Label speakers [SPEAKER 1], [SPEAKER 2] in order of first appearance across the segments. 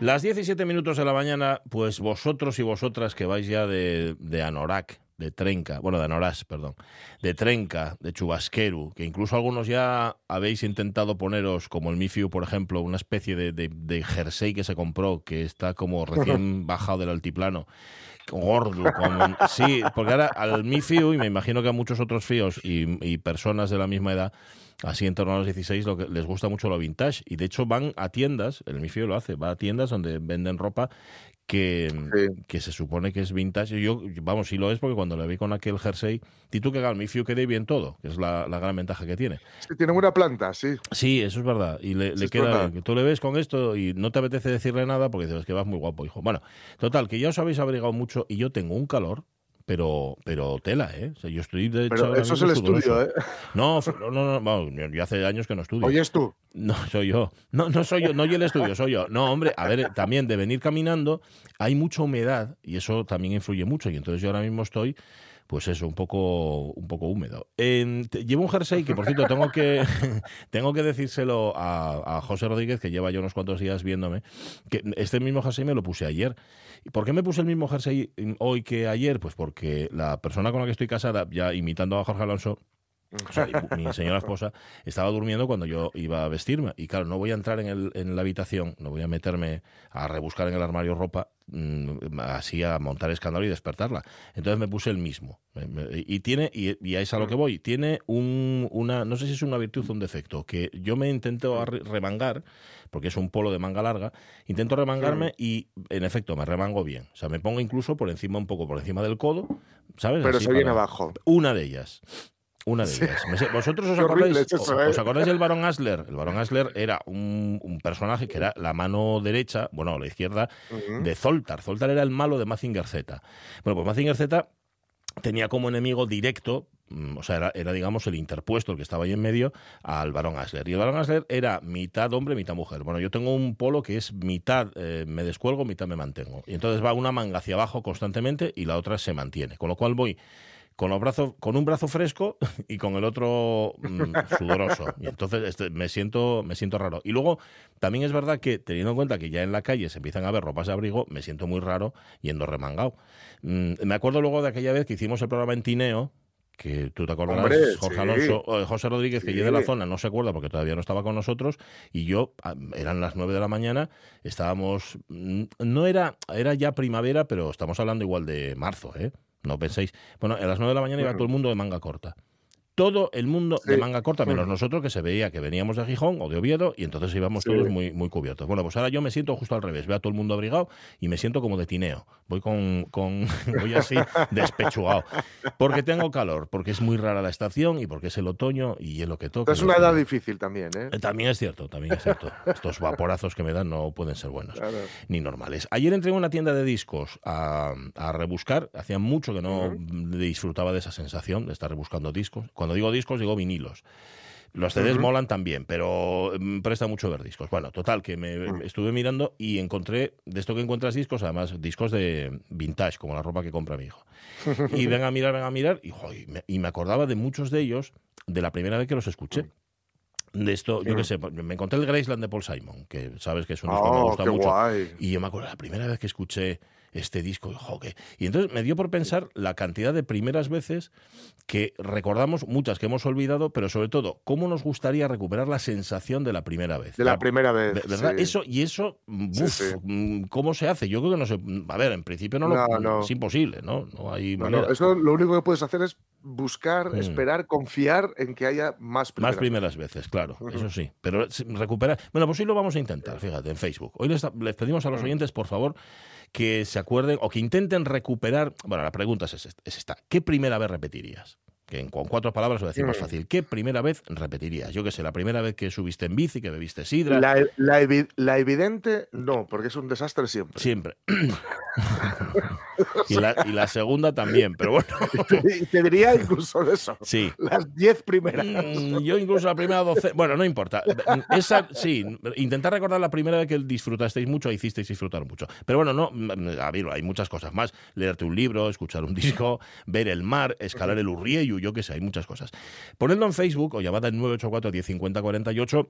[SPEAKER 1] Las 17 minutos de la mañana, pues vosotros y vosotras que vais ya de, de Anorak, de Trenca, bueno, de Anorás, perdón, de Trenca, de Chubasqueru, que incluso algunos ya habéis intentado poneros, como el Mifiu, por ejemplo, una especie de, de, de jersey que se compró, que está como recién bajado del altiplano, gordo, como, sí, porque ahora al Mifiu, y me imagino que a muchos otros fíos y, y personas de la misma edad, así en torno a los 16, lo que les gusta mucho lo vintage. Y de hecho van a tiendas, el Mifio lo hace, va a tiendas donde venden ropa que, sí. que se supone que es vintage. Yo, vamos, sí lo es porque cuando le vi con aquel jersey, y tú que el Mifio quede bien todo, que es la, la, gran ventaja que tiene.
[SPEAKER 2] Sí, tiene buena planta, sí.
[SPEAKER 1] Sí, eso es verdad. Y le, sí, le queda, que tú le ves con esto y no te apetece decirle nada porque dices que vas muy guapo, hijo. Bueno, total, que ya os habéis abrigado mucho y yo tengo un calor pero, pero tela, ¿eh? O sea, yo estoy de hecho.
[SPEAKER 2] Pero eso es el estudio, ¿eh?
[SPEAKER 1] No, no, no, no, yo hace años que no estudio.
[SPEAKER 2] ¿Oyes tú?
[SPEAKER 1] No, soy yo. No, no soy yo, no yo el estudio, soy yo. No, hombre, a ver, también de venir caminando hay mucha humedad y eso también influye mucho. Y entonces yo ahora mismo estoy pues eso, un poco, un poco húmedo. Eh, llevo un jersey que, por cierto, tengo que, tengo que decírselo a, a, José Rodríguez, que lleva ya unos cuantos días viéndome, que este mismo jersey me lo puse ayer. ¿Y por qué me puse el mismo jersey hoy que ayer? Pues porque la persona con la que estoy casada, ya imitando a Jorge Alonso, o sea, mi señora esposa estaba durmiendo cuando yo iba a vestirme. Y claro, no voy a entrar en, el, en la habitación, no voy a meterme a rebuscar en el armario ropa, mmm, así a montar escándalo y despertarla. Entonces me puse el mismo. Y tiene, y, y es a lo que voy, tiene un, una, no sé si es una virtud o un defecto, que yo me intento remangar, porque es un polo de manga larga, intento remangarme y en efecto me remango bien. O sea, me pongo incluso por encima, un poco por encima del codo, ¿sabes?
[SPEAKER 2] Pero así se viene abajo.
[SPEAKER 1] Una de ellas. Una de ellas. Sí. ¿Vosotros os acordáis, eso, ¿os acordáis del Barón Asler? El Barón Asler era un, un, personaje que era la mano derecha, bueno, la izquierda, uh -huh. de Zoltar. Zoltar era el malo de Mazinger Z. Bueno, pues Mazinger Z tenía como enemigo directo, o sea, era, era, digamos el interpuesto, el que estaba ahí en medio, al Barón Asler. Y el Barón Asler era mitad hombre, mitad mujer. Bueno, yo tengo un polo que es mitad eh, me descuelgo, mitad me mantengo. Y entonces va una manga hacia abajo constantemente y la otra se mantiene. Con lo cual voy con, los brazos, con un brazo fresco y con el otro mmm, sudoroso. Y entonces este, me, siento, me siento raro. Y luego, también es verdad que, teniendo en cuenta que ya en la calle se empiezan a ver ropas de abrigo, me siento muy raro yendo remangado. Mm, me acuerdo luego de aquella vez que hicimos el programa en Tineo, que tú te acordarás, Hombre, Jorge sí. Alonso, eh, José Rodríguez, que yo de la zona no se acuerda porque todavía no estaba con nosotros, y yo, eran las nueve de la mañana, estábamos, mm, no era, era ya primavera, pero estamos hablando igual de marzo, ¿eh? No penséis. Bueno, a las 9 de la mañana iba todo el mundo de manga corta. Todo el mundo sí. de manga corta, menos sí. nosotros que se veía que veníamos de Gijón o de Oviedo y entonces íbamos sí. todos muy, muy cubiertos. Bueno, pues ahora yo me siento justo al revés. Veo a todo el mundo abrigado y me siento como de tineo. Voy con, con voy así despechugado. Porque tengo calor, porque es muy rara la estación y porque es el otoño y es lo que toca.
[SPEAKER 2] Es una edad difícil también, ¿eh?
[SPEAKER 1] También es cierto, también es cierto. Estos vaporazos que me dan no pueden ser buenos claro. ni normales. Ayer entré en una tienda de discos a, a rebuscar. Hacía mucho que no uh -huh. disfrutaba de esa sensación de estar rebuscando discos. Cuando digo discos, digo vinilos. Los CDs uh -huh. molan también, pero mm, presta mucho ver discos. Bueno, total, que me uh -huh. estuve mirando y encontré, de esto que encuentras discos, además discos de vintage, como la ropa que compra mi hijo. Y venga a mirar, venga a mirar, y, jo, y, me, y me acordaba de muchos de ellos de la primera vez que los escuché de esto, yo qué sé, me encontré el Graceland de Paul Simon, que sabes que es un disco oh, que me gusta mucho.
[SPEAKER 2] Guay.
[SPEAKER 1] Y yo me acuerdo la primera vez que escuché este disco, joder. Y entonces me dio por pensar la cantidad de primeras veces que recordamos, muchas que hemos olvidado, pero sobre todo, cómo nos gustaría recuperar la sensación de la primera vez.
[SPEAKER 2] De la, la primera vez.
[SPEAKER 1] ¿Verdad?
[SPEAKER 2] Sí.
[SPEAKER 1] Eso, y eso, uf, sí, sí. ¿cómo se hace? Yo creo que no sé. A ver, en principio no,
[SPEAKER 2] no,
[SPEAKER 1] lo,
[SPEAKER 2] no.
[SPEAKER 1] es imposible, ¿no? No hay
[SPEAKER 2] no,
[SPEAKER 1] manera.
[SPEAKER 2] Eso lo único que puedes hacer es buscar, mm. esperar, confiar en que haya más
[SPEAKER 1] primeras, más primeras veces. veces claro, uh -huh. eso sí. Pero recuperar. Bueno, pues hoy lo vamos a intentar, fíjate, en Facebook. Hoy les, les pedimos a los oyentes, por favor, que se acuerden o que intenten recuperar. Bueno, la pregunta es, es esta: ¿qué primera vez repetirías? Que con cuatro palabras lo decir más fácil. ¿Qué primera vez repetirías? Yo que sé, la primera vez que subiste en bici, que bebiste sidra.
[SPEAKER 2] La, la, evi la evidente, no, porque es un desastre siempre.
[SPEAKER 1] Siempre. y, la, y, la, segunda también, pero bueno.
[SPEAKER 2] te, te diría incluso eso.
[SPEAKER 1] Sí.
[SPEAKER 2] Las diez primeras.
[SPEAKER 1] Mm, yo incluso la primera doce. Bueno, no importa. Esa, sí, intentar recordar la primera vez que disfrutasteis mucho, hicisteis disfrutar mucho. Pero bueno, no, a ver, hay muchas cosas más. Leerte un libro, escuchar un disco, ver el mar, escalar el Urriello yo qué sé, hay muchas cosas. Ponedlo en Facebook o llamada en 984 1050 48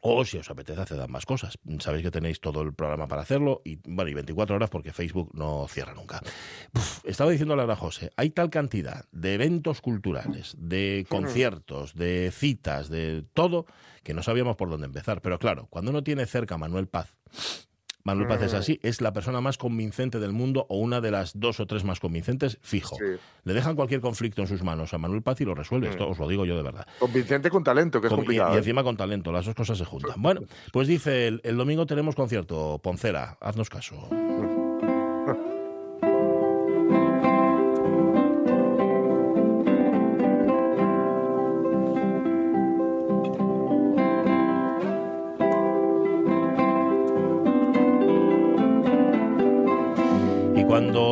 [SPEAKER 1] O si os apetece hacer más cosas. Sabéis que tenéis todo el programa para hacerlo y bueno, y 24 horas porque Facebook no cierra nunca. estaba diciendo a Laura José, hay tal cantidad de eventos culturales, de conciertos, de citas, de todo, que no sabíamos por dónde empezar. Pero claro, cuando uno tiene cerca a Manuel Paz, Manuel Paz es así, es la persona más convincente del mundo o una de las dos o tres más convincentes, fijo. Le dejan cualquier conflicto en sus manos a Manuel Paz y lo resuelve, esto mm. os lo digo yo de verdad.
[SPEAKER 2] Convincente con talento, que es complicado.
[SPEAKER 1] Y, ¿eh? encima con talento, las dos cosas se juntan. Bueno, pues dice, el, el domingo tenemos concierto, Poncera, haznos caso.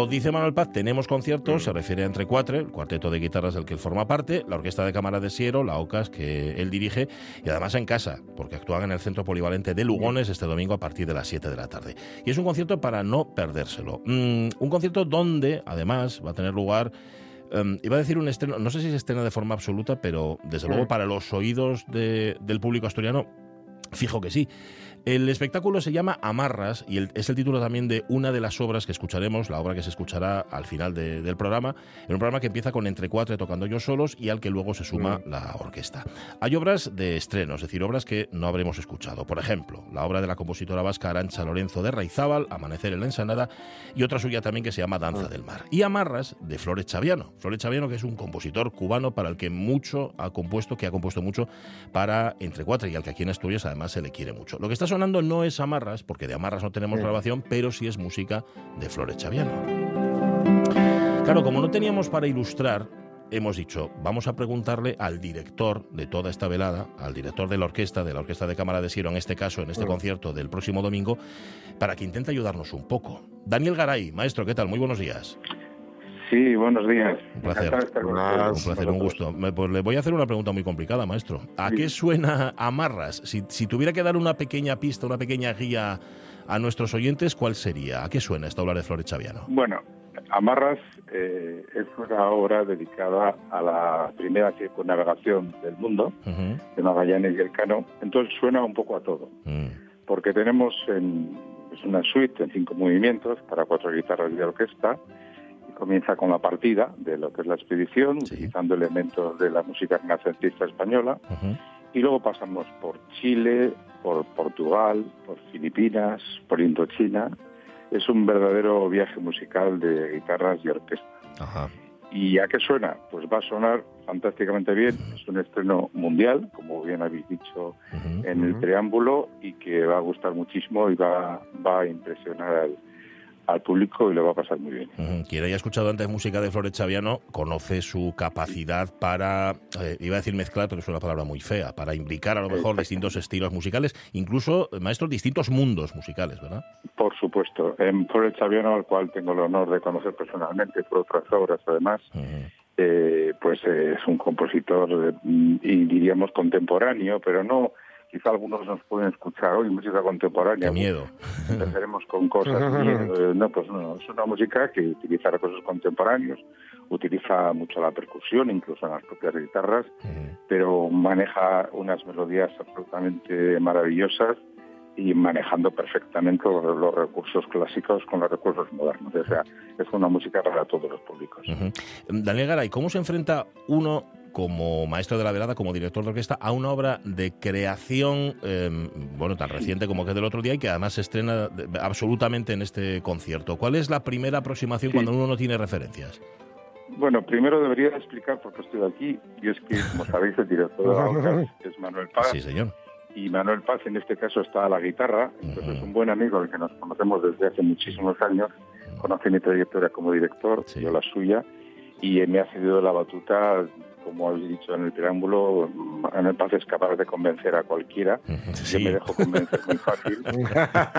[SPEAKER 1] Cuando dice Manuel Paz tenemos conciertos, se refiere a Entre Cuatro, el cuarteto de guitarras del que él forma parte, la Orquesta de Cámara de Siero, la OCAS, que él dirige, y además en casa, porque actúan en el Centro Polivalente de Lugones este domingo a partir de las 7 de la tarde. Y es un concierto para no perdérselo. Mm, un concierto donde, además, va a tener lugar... Um, iba a decir un estreno, no sé si se estrena de forma absoluta, pero desde luego para los oídos del público asturiano, fijo que sí. El espectáculo se llama Amarras y es el título también de una de las obras que escucharemos, la obra que se escuchará al final del programa, en un programa que empieza con entre cuatro tocando yo solos y al que luego se suma mm. la orquesta. Hay obras de estreno, es decir, obras que no habremos escuchado. Por ejemplo, la obra de la compositora vasca Arancha Lorenzo de Raizábal, Amanecer en la Ensanada, y otra suya también que se llama Danza mm. del Mar. Y Amarras de Flores Chaviano. Flores Chaviano, que es un compositor cubano para el que mucho ha compuesto, que ha compuesto mucho para Entre Cuatro y al que aquí en Asturias además se le quiere mucho. Lo que está sonando no es Amarras, porque de Amarras no tenemos grabación, pero sí es música de Flores Chaviano. Claro, como no teníamos para ilustrar, hemos dicho, vamos a preguntarle al director de toda esta velada, al director de la orquesta, de la Orquesta de Cámara de Siro, en este caso, en este concierto del próximo domingo, para que intente ayudarnos un poco. Daniel Garay, maestro, ¿qué tal? Muy buenos días.
[SPEAKER 3] Sí, buenos días.
[SPEAKER 1] Un placer. Un placer, un gusto. Pues le voy a hacer una pregunta muy complicada, maestro. ¿A qué suena Amarras? Si, si tuviera que dar una pequeña pista, una pequeña guía a nuestros oyentes, ¿cuál sería? ¿A qué suena esta obra de Flores Chaviano?
[SPEAKER 3] Bueno, Amarras eh, es una obra dedicada a la primera circunnavegación del mundo, de Magallanes y el Cano. Entonces suena un poco a todo. Mm. Porque tenemos en, es una suite en cinco movimientos para cuatro guitarras y orquesta comienza con la partida de lo que es la expedición, utilizando elementos de la música renacentista española, y luego pasamos por Chile, por Portugal, por Filipinas, por Indochina. Es un verdadero viaje musical de guitarras y orquesta. ¿Y a qué suena? Pues va a sonar fantásticamente bien. Es un estreno mundial, como bien habéis dicho en el preámbulo, y que va a gustar muchísimo y va, va a impresionar al, al público y le va a pasar muy bien.
[SPEAKER 1] Quien haya escuchado antes música de Flores Chaviano conoce su capacidad para, eh, iba a decir mezclar, pero es una palabra muy fea, para imbricar a lo mejor distintos estilos musicales, incluso, maestro, distintos mundos musicales, ¿verdad?
[SPEAKER 3] Por supuesto. En Flores Chaviano, al cual tengo el honor de conocer personalmente por otras obras, además, eh, pues es un compositor, y diríamos contemporáneo, pero no quizá algunos nos pueden escuchar hoy música contemporánea.
[SPEAKER 1] Qué miedo.
[SPEAKER 3] Empezaremos con cosas miedo. No, pues no, es una música que utiliza recursos contemporáneos, utiliza mucho la percusión, incluso en las propias guitarras, pero maneja unas melodías absolutamente maravillosas y manejando perfectamente los, recursos clásicos con los recursos modernos. O sea, es una música para todos los públicos.
[SPEAKER 1] Daniel Garay, ¿cómo se enfrenta uno como maestro de la velada, como director de orquesta, a una obra de creación, em, bueno, tan reciente como que del otro día y que además se estrena absolutamente en este concierto. ¿Cuál es la primera aproximación cuando uno no tiene referencias?
[SPEAKER 3] Bueno, primero debería explicar por qué estoy aquí, y es que, como sabéis, el director de la orquesta es Manuel Paz.
[SPEAKER 1] Sí, señor.
[SPEAKER 3] Y Manuel Paz en este caso está a la guitarra, entonces es un buen amigo el que nos conocemos desde hace muchísimos años, conoce mi trayectoria como director, yo la suya, y me ha cedido la batuta como habéis dicho en el preámbulo, en el Paz es capaz de convencer a cualquiera. Yo me dejo convencer muy fácil.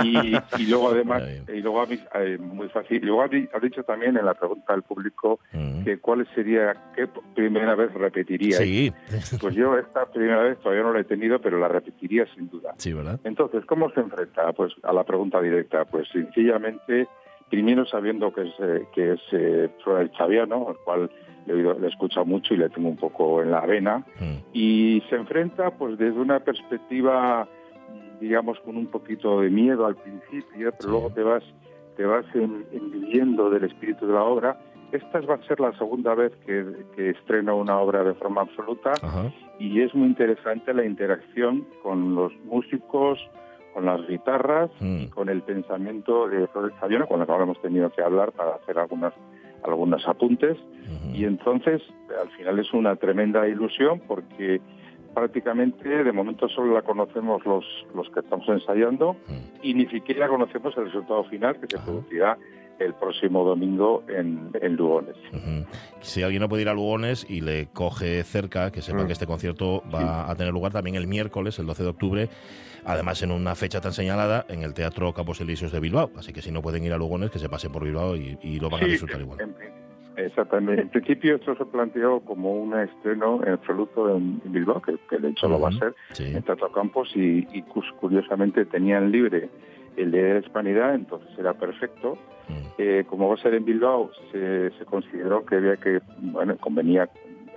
[SPEAKER 3] y, luego además, y luego eh, muy fácil. Luego ha dicho también en la pregunta del público que cuál sería, qué primera vez repetiría.
[SPEAKER 1] Sí.
[SPEAKER 3] Pues yo esta primera vez todavía no la he tenido, pero la repetiría sin duda.
[SPEAKER 1] Sí, ¿verdad?
[SPEAKER 3] Entonces, ¿cómo se enfrenta? Pues a la pregunta directa, pues sencillamente primero sabiendo que es, eh, que es eh, el Chaviano, el cual le, he escuchado mucho y le tengo un poco en la vena, mm. y se enfrenta pues desde una perspectiva digamos, con un poquito de miedo al principio, pero luego te vas, te vas enviviendo del espíritu de la obra. Esta va a ser la segunda vez que, que estreno una obra de forma absoluta y es muy interesante la interacción con los músicos, con las guitarras, mm. con el pensamiento de Flores Fabiano, con lo que hemos tenido que hablar para hacer algunas algunos apuntes. Y entonces al final es una tremenda ilusión porque prácticamente de momento solo la conocemos los, los que estamos ensayando y ni siquiera conocemos el resultado final que se producirá el próximo domingo en, Lugones.
[SPEAKER 1] Si alguien no puede ir a Lugones y le coge cerca, que sepa mm. que este concierto va a tener lugar también el miércoles, el 12 de octubre, además en una fecha tan señalada, en el Teatro Campos Elíseos de Bilbao. Así que si no pueden ir a Lugones, que se pasen por Bilbao y, lo van a disfrutar igual.
[SPEAKER 3] exactamente. En principio esto se planteó como un estreno en absoluto en, Bilbao, que, de hecho lo va a ser, en Teatro Campos, y, y curiosamente tenían libre el de la Hispanidad, entonces era perfecto. Mm. Eh, como va a ser en Bilbao, se, consideró que había que, bueno, convenía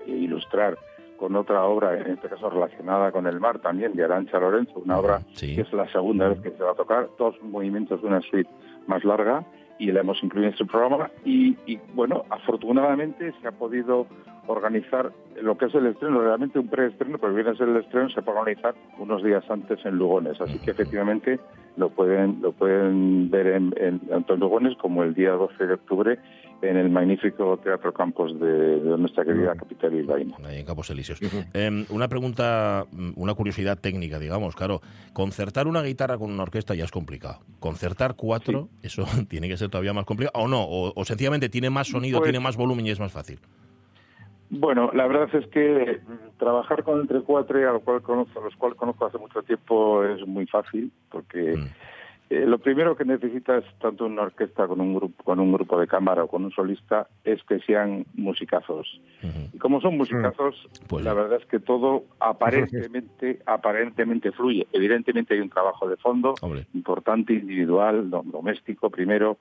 [SPEAKER 3] ilustrar con otra obra, en este caso relacionada con el mar también, de Arancha Lorenzo, una obra que es la segunda vez que se va a tocar, dos movimientos de una suite más larga, y la hemos incluido en este programa. Y, y bueno, afortunadamente se ha podido organizar lo que es el estreno, realmente un preestreno, pero viene a ser el estreno, se puede organizar unos días antes en Lugones. Así que efectivamente lo pueden lo pueden ver en, tanto en Lugones como el día 12 de octubre en el magnífico Teatro Campos de, nuestra querida capital isleña.
[SPEAKER 1] Ahí en Campos Elíseos. Em, una pregunta, mm, una curiosidad técnica, digamos, claro, concertar una guitarra con una orquesta ya es complicado. Concertar cuatro, eso tiene que ser todavía más complicado, o no, o, sencillamente tiene más sonido, pues tiene más volumen y es más fácil.
[SPEAKER 3] Bueno, la verdad es que mm, trabajar con entre cuatro, a, lo cual conozco, a los cuales conozco hace mucho tiempo, es muy fácil, porque mm. eh, lo primero que necesitas, tanto una orquesta con un grupo, con un grupo de cámara o con un solista, es que sean musicazos. Y como son musicazos, pues la verdad es que todo aparentemente, aparentemente fluye. Evidentemente hay un trabajo de fondo importante, individual, doméstico primero,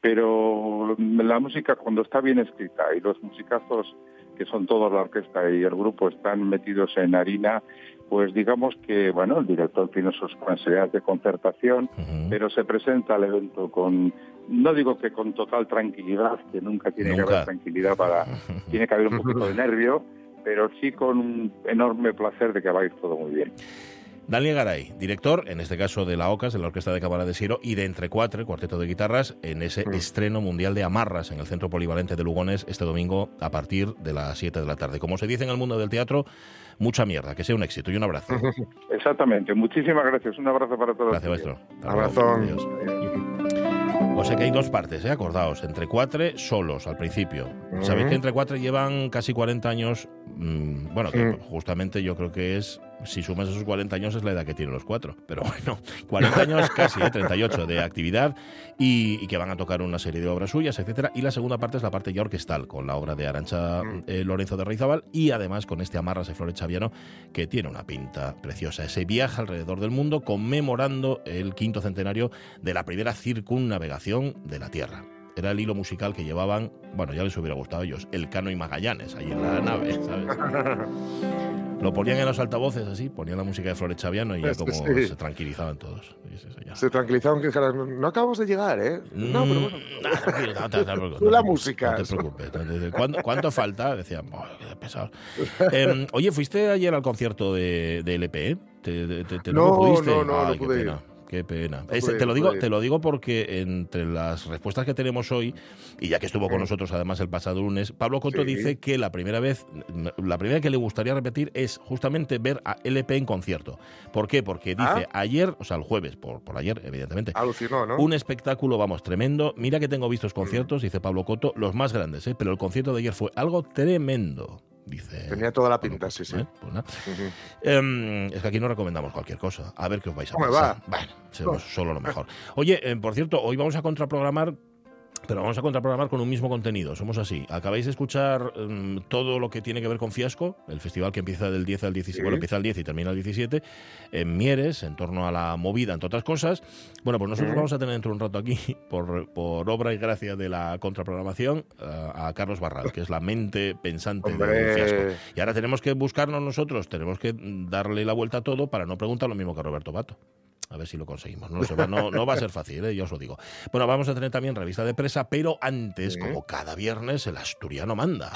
[SPEAKER 3] pero la música cuando está bien escrita y los musicazos que son toda la orquesta y el grupo están metidos en harina, pues digamos que, bueno, el director tiene sus posibilidades de concertación, pero se presenta al evento con, no digo que con total tranquilidad, que nunca tiene que haber tranquilidad para, tiene que haber un poquito de nervio, pero sí con un enorme placer de que va a ir todo muy bien.
[SPEAKER 1] Daniel Garay, director, en este caso de la OCAS, de la Orquesta de Cámara de Siro, y de Entre Cuatro, cuarteto de guitarras, en ese mm. estreno mundial de Amarras en el Centro Polivalente de Lugones este domingo a partir de las 7 de la tarde. Como se dice en el mundo del teatro, mucha mierda, que sea un éxito y un abrazo.
[SPEAKER 3] Exactamente, muchísimas gracias, un abrazo para todos.
[SPEAKER 1] Gracias, maestro.
[SPEAKER 2] Abrazo.
[SPEAKER 1] O sea que hay dos partes, ¿eh? acordaos. Entre cuatro solos al principio. Sabéis que entre cuatro llevan casi 40 años. Mm, bueno, que justamente yo creo que es si sumas esos 40 años es la edad que tienen los cuatro. Pero bueno, 40 años casi, 38 ¿eh? de actividad y, que van a tocar una serie de obras suyas, etcétera. Y la segunda parte es la parte ya orquestal, con la obra de Arancha mm. eh, Lorenzo de Reizabal y además con este Amarras de Flores Chaviano, que tiene una pinta preciosa. Ese viaje alrededor del mundo conmemorando el quinto centenario de la primera circunnavegación de la Tierra era el hilo musical que llevaban, bueno, ya les hubiera gustado a ellos, el Cano y Magallanes, ahí en la nave, ¿sabes? Lo ponían en los altavoces así, ponían la música de Flores Chaviano y ya como se tranquilizaban todos.
[SPEAKER 2] Se tranquilizaban que dijeran, no acabamos de llegar, ¿eh? No, pero bueno. No, la música.
[SPEAKER 1] No te preocupes. ¿Cuánto, falta? Decían, qué pesado. Em, oye, ¿fuiste ayer al concierto de, de LP? ¿Te, te,
[SPEAKER 2] no, no, no, no, no pude ir.
[SPEAKER 1] Qué pena. te, lo digo, te lo digo porque entre las respuestas que tenemos hoy, y ya que estuvo con nosotros además el pasado lunes, Pablo Coto dice que la primera vez, la primera que le gustaría repetir es justamente ver a LP en concierto. ¿Por qué? Porque dice ah. ayer, o sea, el jueves, por, por ayer, evidentemente,
[SPEAKER 2] Alucinó, ¿no?
[SPEAKER 1] un espectáculo, vamos, tremendo. Mira que tengo vistos conciertos, dice Pablo Coto, los más grandes, ¿eh? pero el concierto de ayer fue algo tremendo.
[SPEAKER 2] Tenía toda la pinta, sí, sí. ¿eh?
[SPEAKER 1] Pues em, es que aquí no recomendamos cualquier cosa. A ver qué os vais a pensar. Bueno, solo lo mejor. Oye, eh, por cierto, hoy vamos a contraprogramar pero vamos a contraprogramar con un mismo contenido. Somos así. Acabáis de escuchar mm, todo lo que tiene que ver con Fiasco, el festival que empieza del 10 al 17, bueno, empieza el 10 y termina el 17, en Mieres, en torno a la movida, entre otras cosas. Bueno, pues nosotros vamos a tener dentro de un rato aquí, por, por obra y gracia de la contraprogramación, eh, a Carlos Barral, que es la mente pensante de Fiasco. Y ahora tenemos que buscarnos nosotros, tenemos que darle la vuelta a todo para no preguntar lo mismo que a Roberto Bato. A ver si lo conseguimos. No, no, no va a ser fácil, ¿eh? yo os lo digo. Bueno, vamos a tener también revista de presa, pero antes, como cada viernes, el asturiano manda.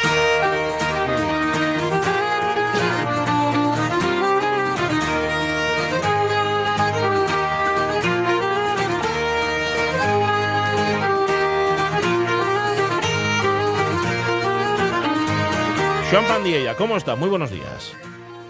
[SPEAKER 1] Joan Pandilla, ¿cómo está? Muy buenos días.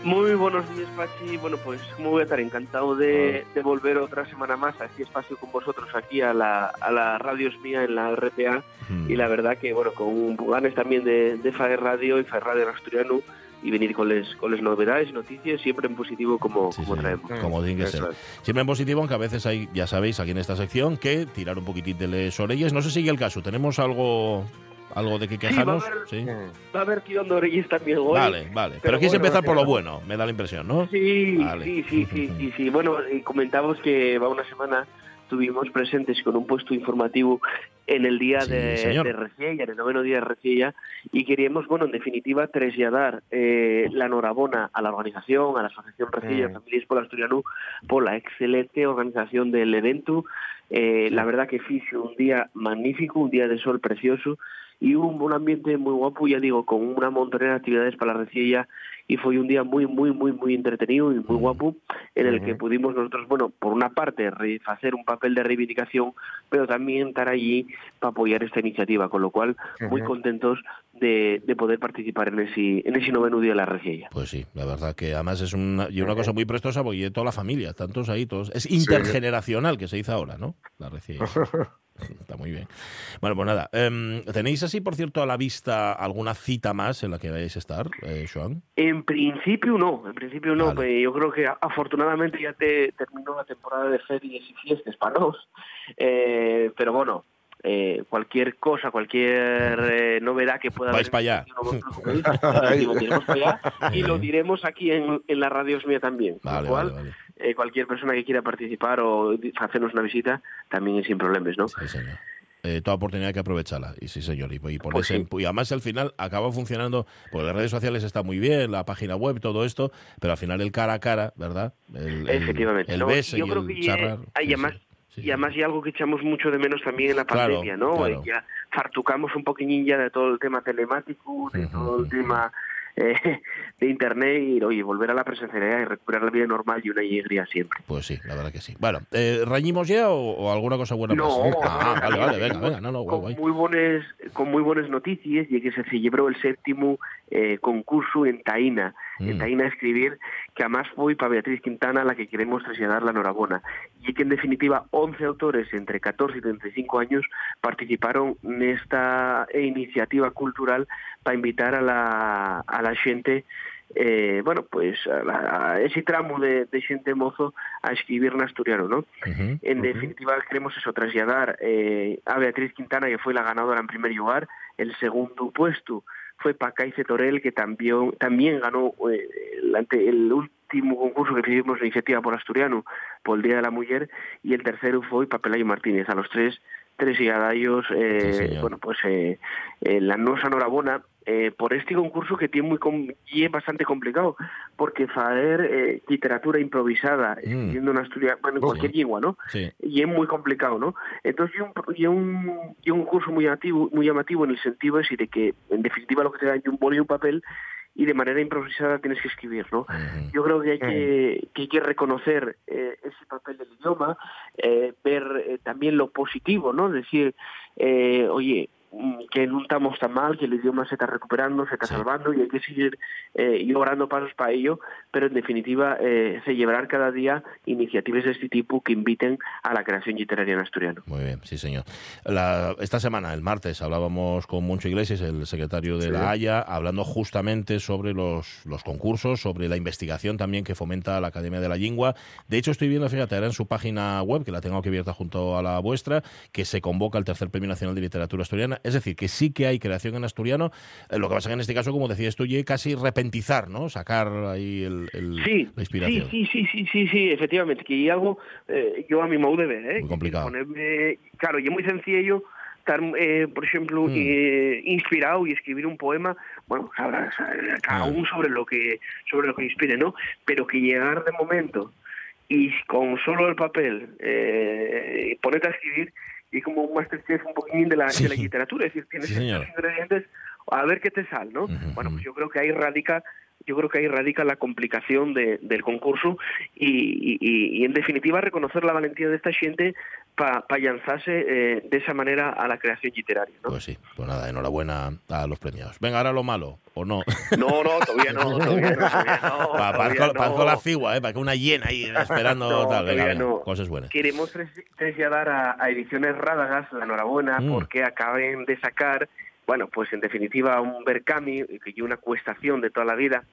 [SPEAKER 4] Muy buenos días, Pachi. Bueno, pues como voy a estar encantado de, volver otra semana más a este espacio con vosotros aquí a la, a la Radio Mía en la RPA. Y la verdad que, bueno, con ganas también de, de FAE Radio y FAE Radio Asturiano y venir con les, con les novedades noticias siempre en positivo como, como traemos.
[SPEAKER 1] Como tiene que ser. Siempre en positivo, aunque a veces hay, ya sabéis, aquí en esta sección, que tirar un poquitito de les orellas. No sé si sigue el caso. ¿Tenemos algo algo de que quejarnos.
[SPEAKER 4] Sí, va a haber, sí. tirón de también hoy.
[SPEAKER 1] Vale, vale. Pero, quise empezar por lo bueno, me da la impresión, ¿no?
[SPEAKER 4] Sí, sí, sí, sí, sí, sí. Bueno, comentamos que va una semana estuvimos presentes con un puesto informativo en el día de, de en el noveno día de Reciella, y queríamos, bueno, en definitiva, trasladar eh, la enhorabuena a la organización, a la Asociación Reciella mm. Familias por Asturianú, por la excelente organización del evento. Eh, la verdad que fijo un día magnífico, un día de sol precioso, y un, un ambiente muy guapo, ya digo, con una montonera de actividades para la Reciella y fue un día muy, muy, muy, muy entretenido y muy guapo en el que pudimos nosotros, bueno, por una parte, hacer un papel de reivindicación, pero también estar allí para apoyar esta iniciativa, con lo cual muy contentos de, de, poder participar en ese, en ese noveno día de la Reciella.
[SPEAKER 1] Pues sí, la verdad que además es una, y una cosa muy prestosa porque toda la familia, tantos ahí, todos, es intergeneracional que se dice ahora, ¿no? La Reciella. Está muy bien. Bueno, pues nada. Em, ¿Tenéis así, por cierto, a la vista alguna cita más en la que vais a estar, eh, Joan?
[SPEAKER 4] En principio no, en principio no. Pues yo creo que afortunadamente ya te terminó la temporada de ferias y fiestas para. Eh, pero bueno, eh, cualquier cosa, cualquier eh, novedad que pueda
[SPEAKER 1] Vais para allá.
[SPEAKER 4] y lo diremos aquí en, en la radio mía también. Vale, cual, vale, eh, cualquier persona que quiera participar o hacernos una visita también es sin problemas, ¿no?
[SPEAKER 1] Sí, señor. Eh, toda oportunidad hay que aprovecharla. Y sí, señor. Y, y, pues y además al final acaba funcionando, pues las redes sociales está muy bien, la página web, todo esto, pero al final el cara a cara, ¿verdad? El,
[SPEAKER 4] Efectivamente.
[SPEAKER 1] El, beso y el charrar.
[SPEAKER 4] Hay, además, y además hay algo que echamos mucho de menos también en la pandemia, ¿no? Ya fartucamos un poquillín ya de todo el tema telemático, de todo el tema eh, de internet y oye, volver a la presencialidad y recuperar la vida normal y una alegría siempre.
[SPEAKER 1] Pues sí, la verdad que sí. Bueno, eh, ¿rañimos ya o, alguna cosa buena
[SPEAKER 4] no,
[SPEAKER 1] más? Ah, vale, vale, venga, venga, no, no,
[SPEAKER 4] con, muy buenas, con muy buenas noticias y que se celebró el séptimo eh, concurso en Taína, en mm. Taína Escribir, que además fue para Beatriz Quintana la que queremos trasladar la enhorabuena. Y que en definitiva 11 autores entre 14 y 35 años participaron en esta iniciativa cultural para invitar a la, a la gente eh, bueno, pues a, ese tramo de, de xente mozo a escribir en asturiano, ¿no? en definitiva, queremos eso, trasladar eh, a Beatriz Quintana, que fue la ganadora en primer lugar, el segundo puesto fue Pacaice Torel, que también, también ganó eh, el, último concurso que hicimos la iniciativa por Asturiano, por el Día de la Mujer, y el tercero fue Papelayo Martínez. A los tres, tres y a ellos, eh, bueno, pues eh, eh, la nosa enhorabuena eh, por este concurso que tiene muy y es bastante complicado porque hacer eh, literatura improvisada mm. escribiendo una historia bueno, en cualquier lengua no y es muy complicado no entonces y un, y un, curso muy llamativo muy llamativo en el sentido de que en definitiva lo que te da es un boli y un papel y de manera improvisada tienes que escribir, ¿no? Yo creo que hay que, que, hay que reconocer eh, ese papel del idioma, eh, ver eh, también lo positivo, ¿no? Decir, eh, oye, que no estamos tan mal, que el idioma se está recuperando, se está salvando y hay que seguir eh, logrando pasos para ello, pero en definitiva eh, se llevarán cada día iniciativas de este tipo que inviten a la creación literaria en asturiano.
[SPEAKER 1] Muy bien, sí señor. esta semana, el martes, hablábamos con Moncho Iglesias, el secretario de la Haya, hablando justamente sobre los, los concursos, sobre la investigación también que fomenta la Academia de la Lengua. De hecho, estoy viendo, fíjate, era en su página web, que la tengo aquí abierta junto a la vuestra, que se convoca el tercer Premio Nacional de Literatura Asturiana es decir, que sí que hay creación en asturiano. Eh, lo que pasa que en este caso, como decías tú, casi repentizar, ¿no? Sacar ahí el, la inspiración.
[SPEAKER 4] Sí, sí, sí, sí, sí, efectivamente. Que hay algo, eh, yo a mi modo de ver, ¿eh?
[SPEAKER 1] Muy complicado.
[SPEAKER 4] claro, y es muy sencillo estar, eh, por ejemplo, mm. inspirado y escribir un poema, bueno, cada mm. uno sobre lo que sobre lo que inspire, ¿no? Pero que llegar de momento y con solo el papel eh, ponerte a escribir y como un masterchef un poquín de la, de la literatura, es decir, tienes estos ingredientes, a ver qué te sale, ¿no? Bueno, pues yo creo que ahí radica yo creo que ahí radica la complicación de, del concurso y, y, y, en definitiva reconocer la valentía de esta gente para pa lanzarse eh, de esa manera a la creación literaria. ¿no?
[SPEAKER 1] Pues sí, pues nada, enhorabuena a los premiados. Venga, ahora lo malo, ¿o no?
[SPEAKER 4] No, no, todavía no, todavía no. Todavía no
[SPEAKER 1] para, la ¿eh? para que una llena ahí esperando tal. Venga, venga, cosas buenas.
[SPEAKER 4] Queremos trasladar a, a Ediciones Rádagas la enhorabuena mm. porque acaben de sacar bueno, pues en definitiva un Berkami, es una cuestación de toda la vida,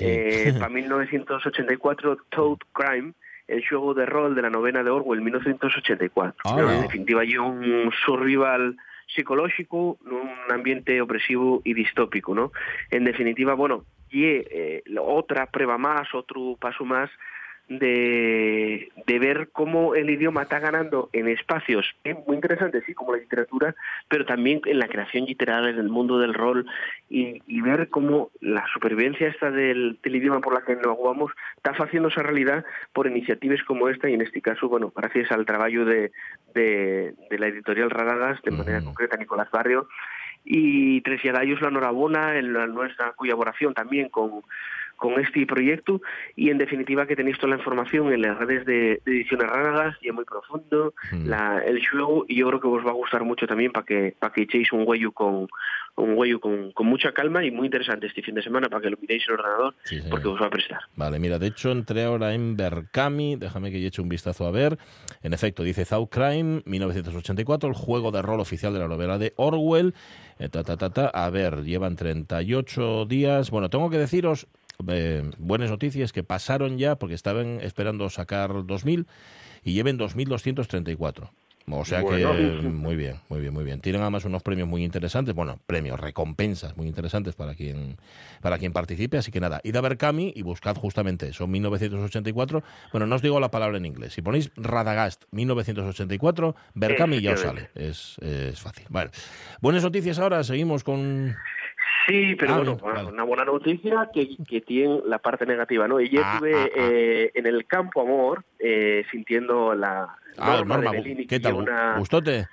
[SPEAKER 4] eh, para 1984 Toad Crime, el juego de rol de la novena de Orwell, 1984. Ah, en definitiva, hay un survival psicológico, un ambiente opresivo y distópico, ¿no? En definitiva, bueno, y eh, otra prueba más, otro paso más de, de, ver cómo el idioma está ganando en espacios muy interesantes, sí, como la literatura, pero también en la creación literaria, en el mundo del rol, y, y ver cómo la supervivencia esta del, del, idioma por la que nos jugamos está haciendo esa realidad por iniciativas como esta, y en este caso, bueno, gracias al trabajo de, de, de la editorial Radagas, de manera concreta Nicolás Barrio, y tres la enhorabuena en la, nuestra colaboración también con con este proyecto y en definitiva que tenéis toda la información en las redes de, Ediciones Ránagas y es muy profundo mm. la, el show y yo creo que os va a gustar mucho también para que para que echéis un huello con un huello con, con, mucha calma y muy interesante este fin de semana para que lo miréis en el ordenador porque os va a prestar.
[SPEAKER 1] Vale, mira, de hecho entré ahora en Berkami, déjame que yo eche un vistazo a ver. En efecto, dice Thou Crime, 1984, el juego de rol oficial de la novela de Orwell. Eh, ta, ta, ta. A ver, llevan 38 días. Bueno, tengo que deciros eh, buenas noticias que pasaron ya, porque estaban esperando sacar 2000 y lleven 2234. O sea que muy bien, muy bien, muy bien. Tienen además unos premios muy interesantes, bueno, premios, recompensas muy interesantes para quien para quien participe, así que nada, id a Berkami y buscad justamente eso, 1984. Bueno, no os digo la palabra en inglés. Si ponéis Radagast 1984, Berkami ya os sale. Es, es fácil. Vale. Buenas noticias ahora, seguimos con
[SPEAKER 4] Sí, pero ah, bueno, una buena noticia que, que, tiene la parte negativa, ¿no? Y yo ah, estuve ah, eh, en el campo amor eh, sintiendo la
[SPEAKER 1] norma, de Bellini, ¿Qué tal? Una... ¿Gustote?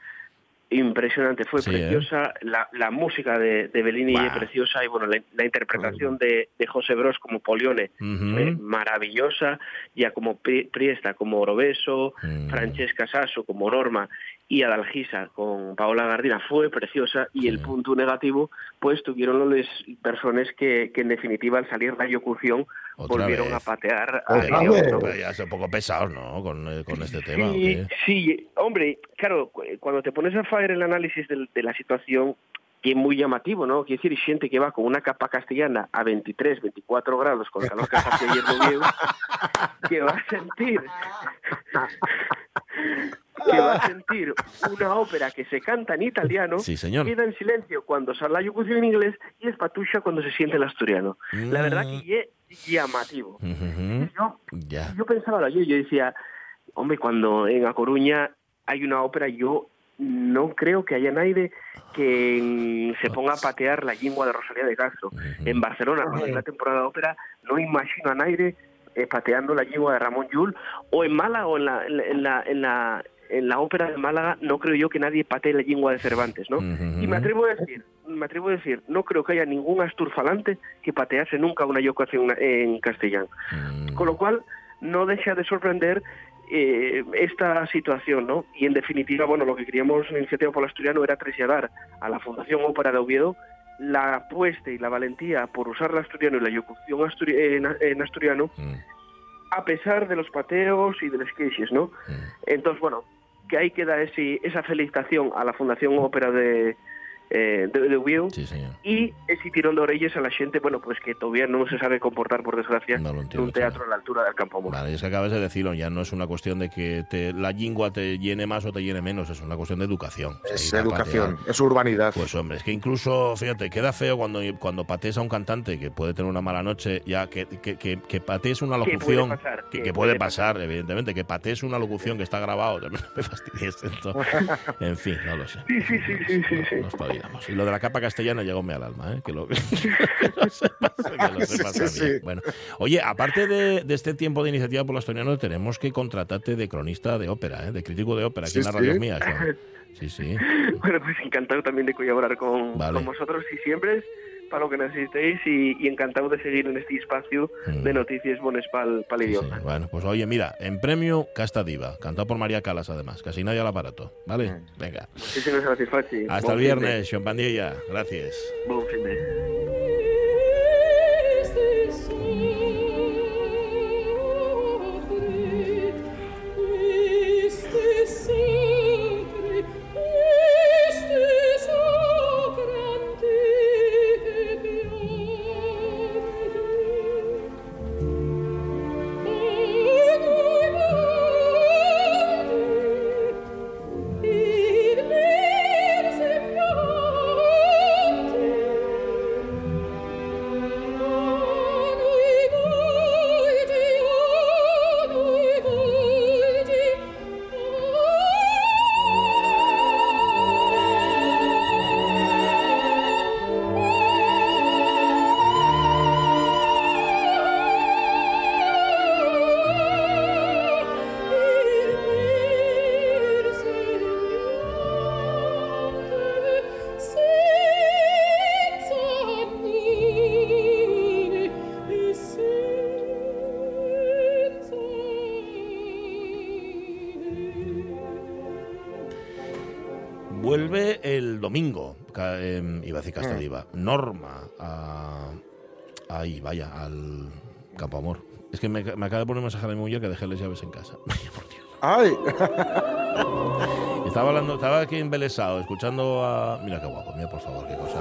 [SPEAKER 4] Impresionante, fue ¿eh? preciosa. La, la, música de, de Bellini es preciosa y bueno, la, interpretación de, de, José Bros como Polione fue maravillosa. Ya como Priesta, como Orobeso, mm. Francesca Sasso como Norma y Adalgisa con Paola Gardina fue preciosa y el punto negativo pues tuvieron las personas que, que en definitiva al salir la locución volvieron a patear a
[SPEAKER 1] ya es un poco pesado no con, eh, con este tema
[SPEAKER 4] sí, hombre claro cuando te pones a hacer el análisis de, de la situación que es muy llamativo, ¿no? Quiere decir, gente que va con una capa castellana a 23, 24 grados con el calor que hace ayer que va a sentir que va a sentir una ópera que se canta en italiano,
[SPEAKER 1] sí, señor.
[SPEAKER 4] queda en silencio cuando sale la locución en inglés y es patucha cuando se siente el asturiano. La verdad que es llamativo. yo, yo, pensaba, yo, yo decía, hombre, cuando en A Coruña hay una ópera, yo no creo que haya nadie que se ponga a patear la lengua de Rosalía de Castro. En Barcelona, en la temporada de ópera, no imagino a nadie eh, pateando la lengua de Ramón Llull, o en Málaga o en la, en la, en la, en la ópera de Málaga no creo yo que nadie patee la lengua de Cervantes, ¿no? Y me atrevo a decir, me atrevo a decir, no creo que haya ningún asturfalante que patease nunca una yoca en castellano. Mm. Con lo cual, no deja de sorprender eh, esta situación, ¿no? Y en definitiva, bueno, lo que queríamos en Iniciativa por el Asturiano era trasladar a la Fundación Ópera de Oviedo la apuesta y la valentía por usar el asturiano y la locución en, asturiano, mm. a pesar de los pateos y de las crisis, ¿no? Mm. Entonces, bueno, que ahí queda ese, esa felicitación a la Fundación Ópera de, eh, de, de y ese tirón de orejas a la gente, bueno, pues que todavía no se sabe comportar, por desgracia, en un teatro a la altura del campo amor.
[SPEAKER 1] Vale, es que acabas de decirlo, ya no es una cuestión de que te, la lengua te llene más o te llene menos, es una cuestión de educación.
[SPEAKER 2] Es educación, es urbanidad.
[SPEAKER 1] Pues hombre, es que incluso, fíjate, queda feo cuando, cuando patees a un cantante que puede tener una mala noche, ya que, que, que, que patees una locución, que, puede, pasar, evidentemente, que patees una locución que está grabado, también me fastidies esto. en fin, no lo sé.
[SPEAKER 4] Sí, sí, sí, sí, sí.
[SPEAKER 1] Y lo de la capa castellana llegóme al alma, ¿eh? que lo, que lo sepas, que lo sepas sí, sí, Bueno, oye, aparte de, de, este tiempo de iniciativa por los asturianos, tenemos que contratarte de cronista de ópera, ¿eh? de crítico de ópera aquí en la radio mía. Sí, sí.
[SPEAKER 4] Bueno, pues encantado también de colaborar con, con vosotros y siempre para lo que necesitéis y, encantado de seguir en este espacio de mm. noticias buenas para el idioma.
[SPEAKER 1] Bueno, pues oye, mira, en premio Casta Diva, cantado por María Calas además, casi nadie al aparato, ¿vale? Mm. Venga. Hasta el viernes, Sean Pandilla, gracias.
[SPEAKER 4] Buen fin de...
[SPEAKER 1] Norma ahí, vaya, al Campo Amor. Es que me, acaba de poner un mensaje a mi mujer que dejé las llaves en casa.
[SPEAKER 2] ¡Ay!
[SPEAKER 1] Estaba hablando, estaba aquí embelesado, escuchando a. Mira qué guapo, mira por favor, qué cosa.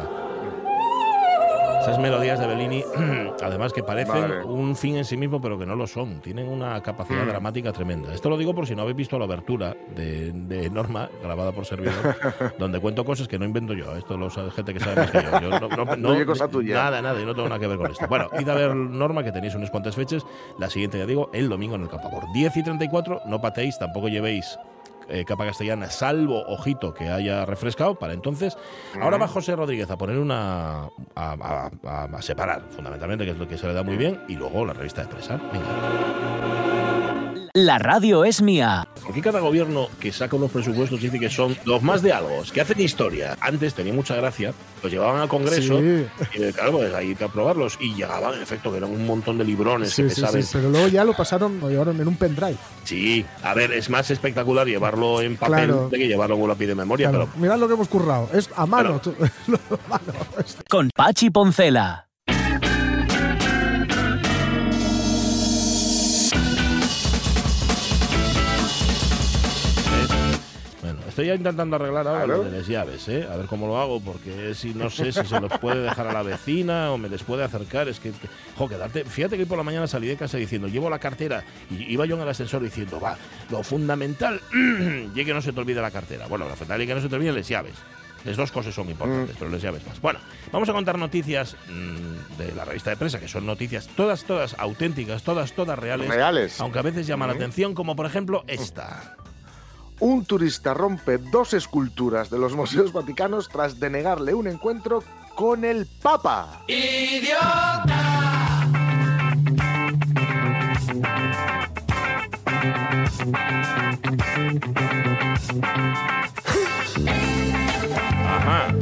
[SPEAKER 1] Esas melodías de Bellini, además que parecen un fin en sí mismo, pero que no lo son. Tienen una capacidad mm. dramática tremenda. Esto lo digo por si no habéis visto la abertura de, Norma, grabada por servidor, donde cuento cosas que no invento yo. Esto lo sabe gente que sabe más que yo. yo no, no,
[SPEAKER 2] no, cosa tuya.
[SPEAKER 1] Nada, nada, y no tengo nada que ver con esto. Bueno, id a ver Norma, que tenéis unas cuantas fechas. La siguiente, ya digo, el domingo en el Campo 10 y 34, no patéis, tampoco llevéis eh, capa castellana, salvo ojito que haya refrescado para entonces. Ahora va José Rodríguez a poner una. a, a separar, fundamentalmente, que es lo que se le da muy bien, y luego la revista de prensa. Venga.
[SPEAKER 5] La radio es mía.
[SPEAKER 1] Porque cada gobierno que saca unos presupuestos dice que son los más de algo, que hacen historia. Antes tenía mucha gracia, los llevaban al Congreso y claro, pues ahí que aprobarlos y llegaban, en efecto, que eran un montón de librones que
[SPEAKER 6] sí, pero luego ya lo pasaron, lo llevaron en un pendrive.
[SPEAKER 1] Sí, a ver, es más espectacular llevarlo en papel de que llevarlo en un lápiz de memoria. Pero...
[SPEAKER 6] Mirad lo que hemos currado, es a mano.
[SPEAKER 5] Con Pachi Poncela.
[SPEAKER 1] Estoy intentando arreglar ahora lo de las llaves, ¿eh? A ver cómo lo hago, porque si no sé si se los puede dejar a la vecina o me les puede acercar. Es que, jo, quedarte. Fíjate que hoy por la mañana salí de casa diciendo, llevo la cartera. Y iba yo en el ascensor diciendo, va, lo fundamental, y que no se te olvide la cartera. Bueno, lo fundamental es que no se te olviden las llaves. Las dos cosas son importantes, mm. pero las llaves más. Bueno, vamos a contar noticias mm, de la revista de prensa, que son noticias todas, todas auténticas, todas, todas reales.
[SPEAKER 2] Reales.
[SPEAKER 1] Aunque a veces llaman la atención, como por ejemplo esta
[SPEAKER 2] un turista rompe dos esculturas de los museos vaticanos tras denegarle un encuentro con el Papa. ¡Idiota!
[SPEAKER 1] Ajá.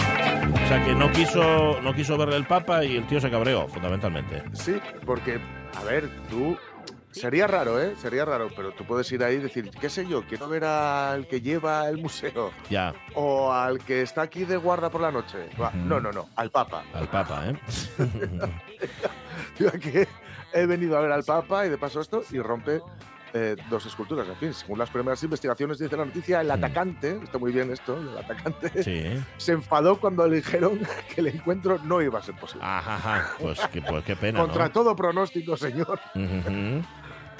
[SPEAKER 1] O sea que no quiso, no quiso verle el Papa y el tío se cabreó, fundamentalmente.
[SPEAKER 2] Sí, porque, a ver, tú Sería raro, ¿eh? Sería raro, pero tú puedes ir ahí y decir, qué sé yo, quiero ver al que lleva el museo.
[SPEAKER 1] Ya.
[SPEAKER 2] O al que está aquí de guarda por la noche. No, no, no, al Papa.
[SPEAKER 1] Al Papa, ¿eh?
[SPEAKER 2] yo aquí he venido a ver al Papa y de paso esto y rompe eh, dos esculturas. En fin, según las primeras investigaciones, dice la noticia, el mm. atacante, está muy bien esto, el atacante, se enfadó cuando le dijeron que el encuentro no iba a ser posible.
[SPEAKER 1] Ajá, Pues, pues, qué pena.
[SPEAKER 2] Contra todo pronóstico, señor.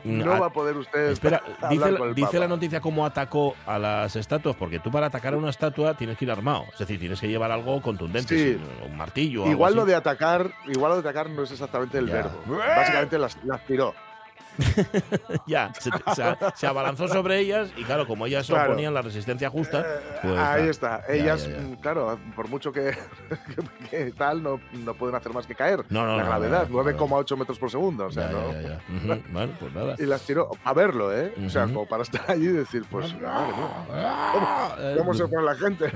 [SPEAKER 2] No va a poder usted.
[SPEAKER 1] Espera, dice, la noticia cómo atacó a las estatuas, porque tú para atacar a una estatua tienes que ir armado. Es decir, tienes que llevar algo contundente, un martillo.
[SPEAKER 2] Igual lo de atacar, igual lo de atacar no es exactamente el verbo. Básicamente las, tiró.
[SPEAKER 1] ya, se, abalanzó sobre ellas y claro, como ellas oponían la resistencia justa, eh, pues,
[SPEAKER 2] ahí está. Ellas, mm, claro, por mucho que, tal, no, no, pueden hacer más que caer. No, no, la gravedad, 9,8 metros por segundo. O sea, ¿no?
[SPEAKER 1] bueno, pues nada.
[SPEAKER 2] Y las tiró a verlo, ¿eh? O sea, como para estar allí y decir, pues, madre ¿cómo, se pone la gente?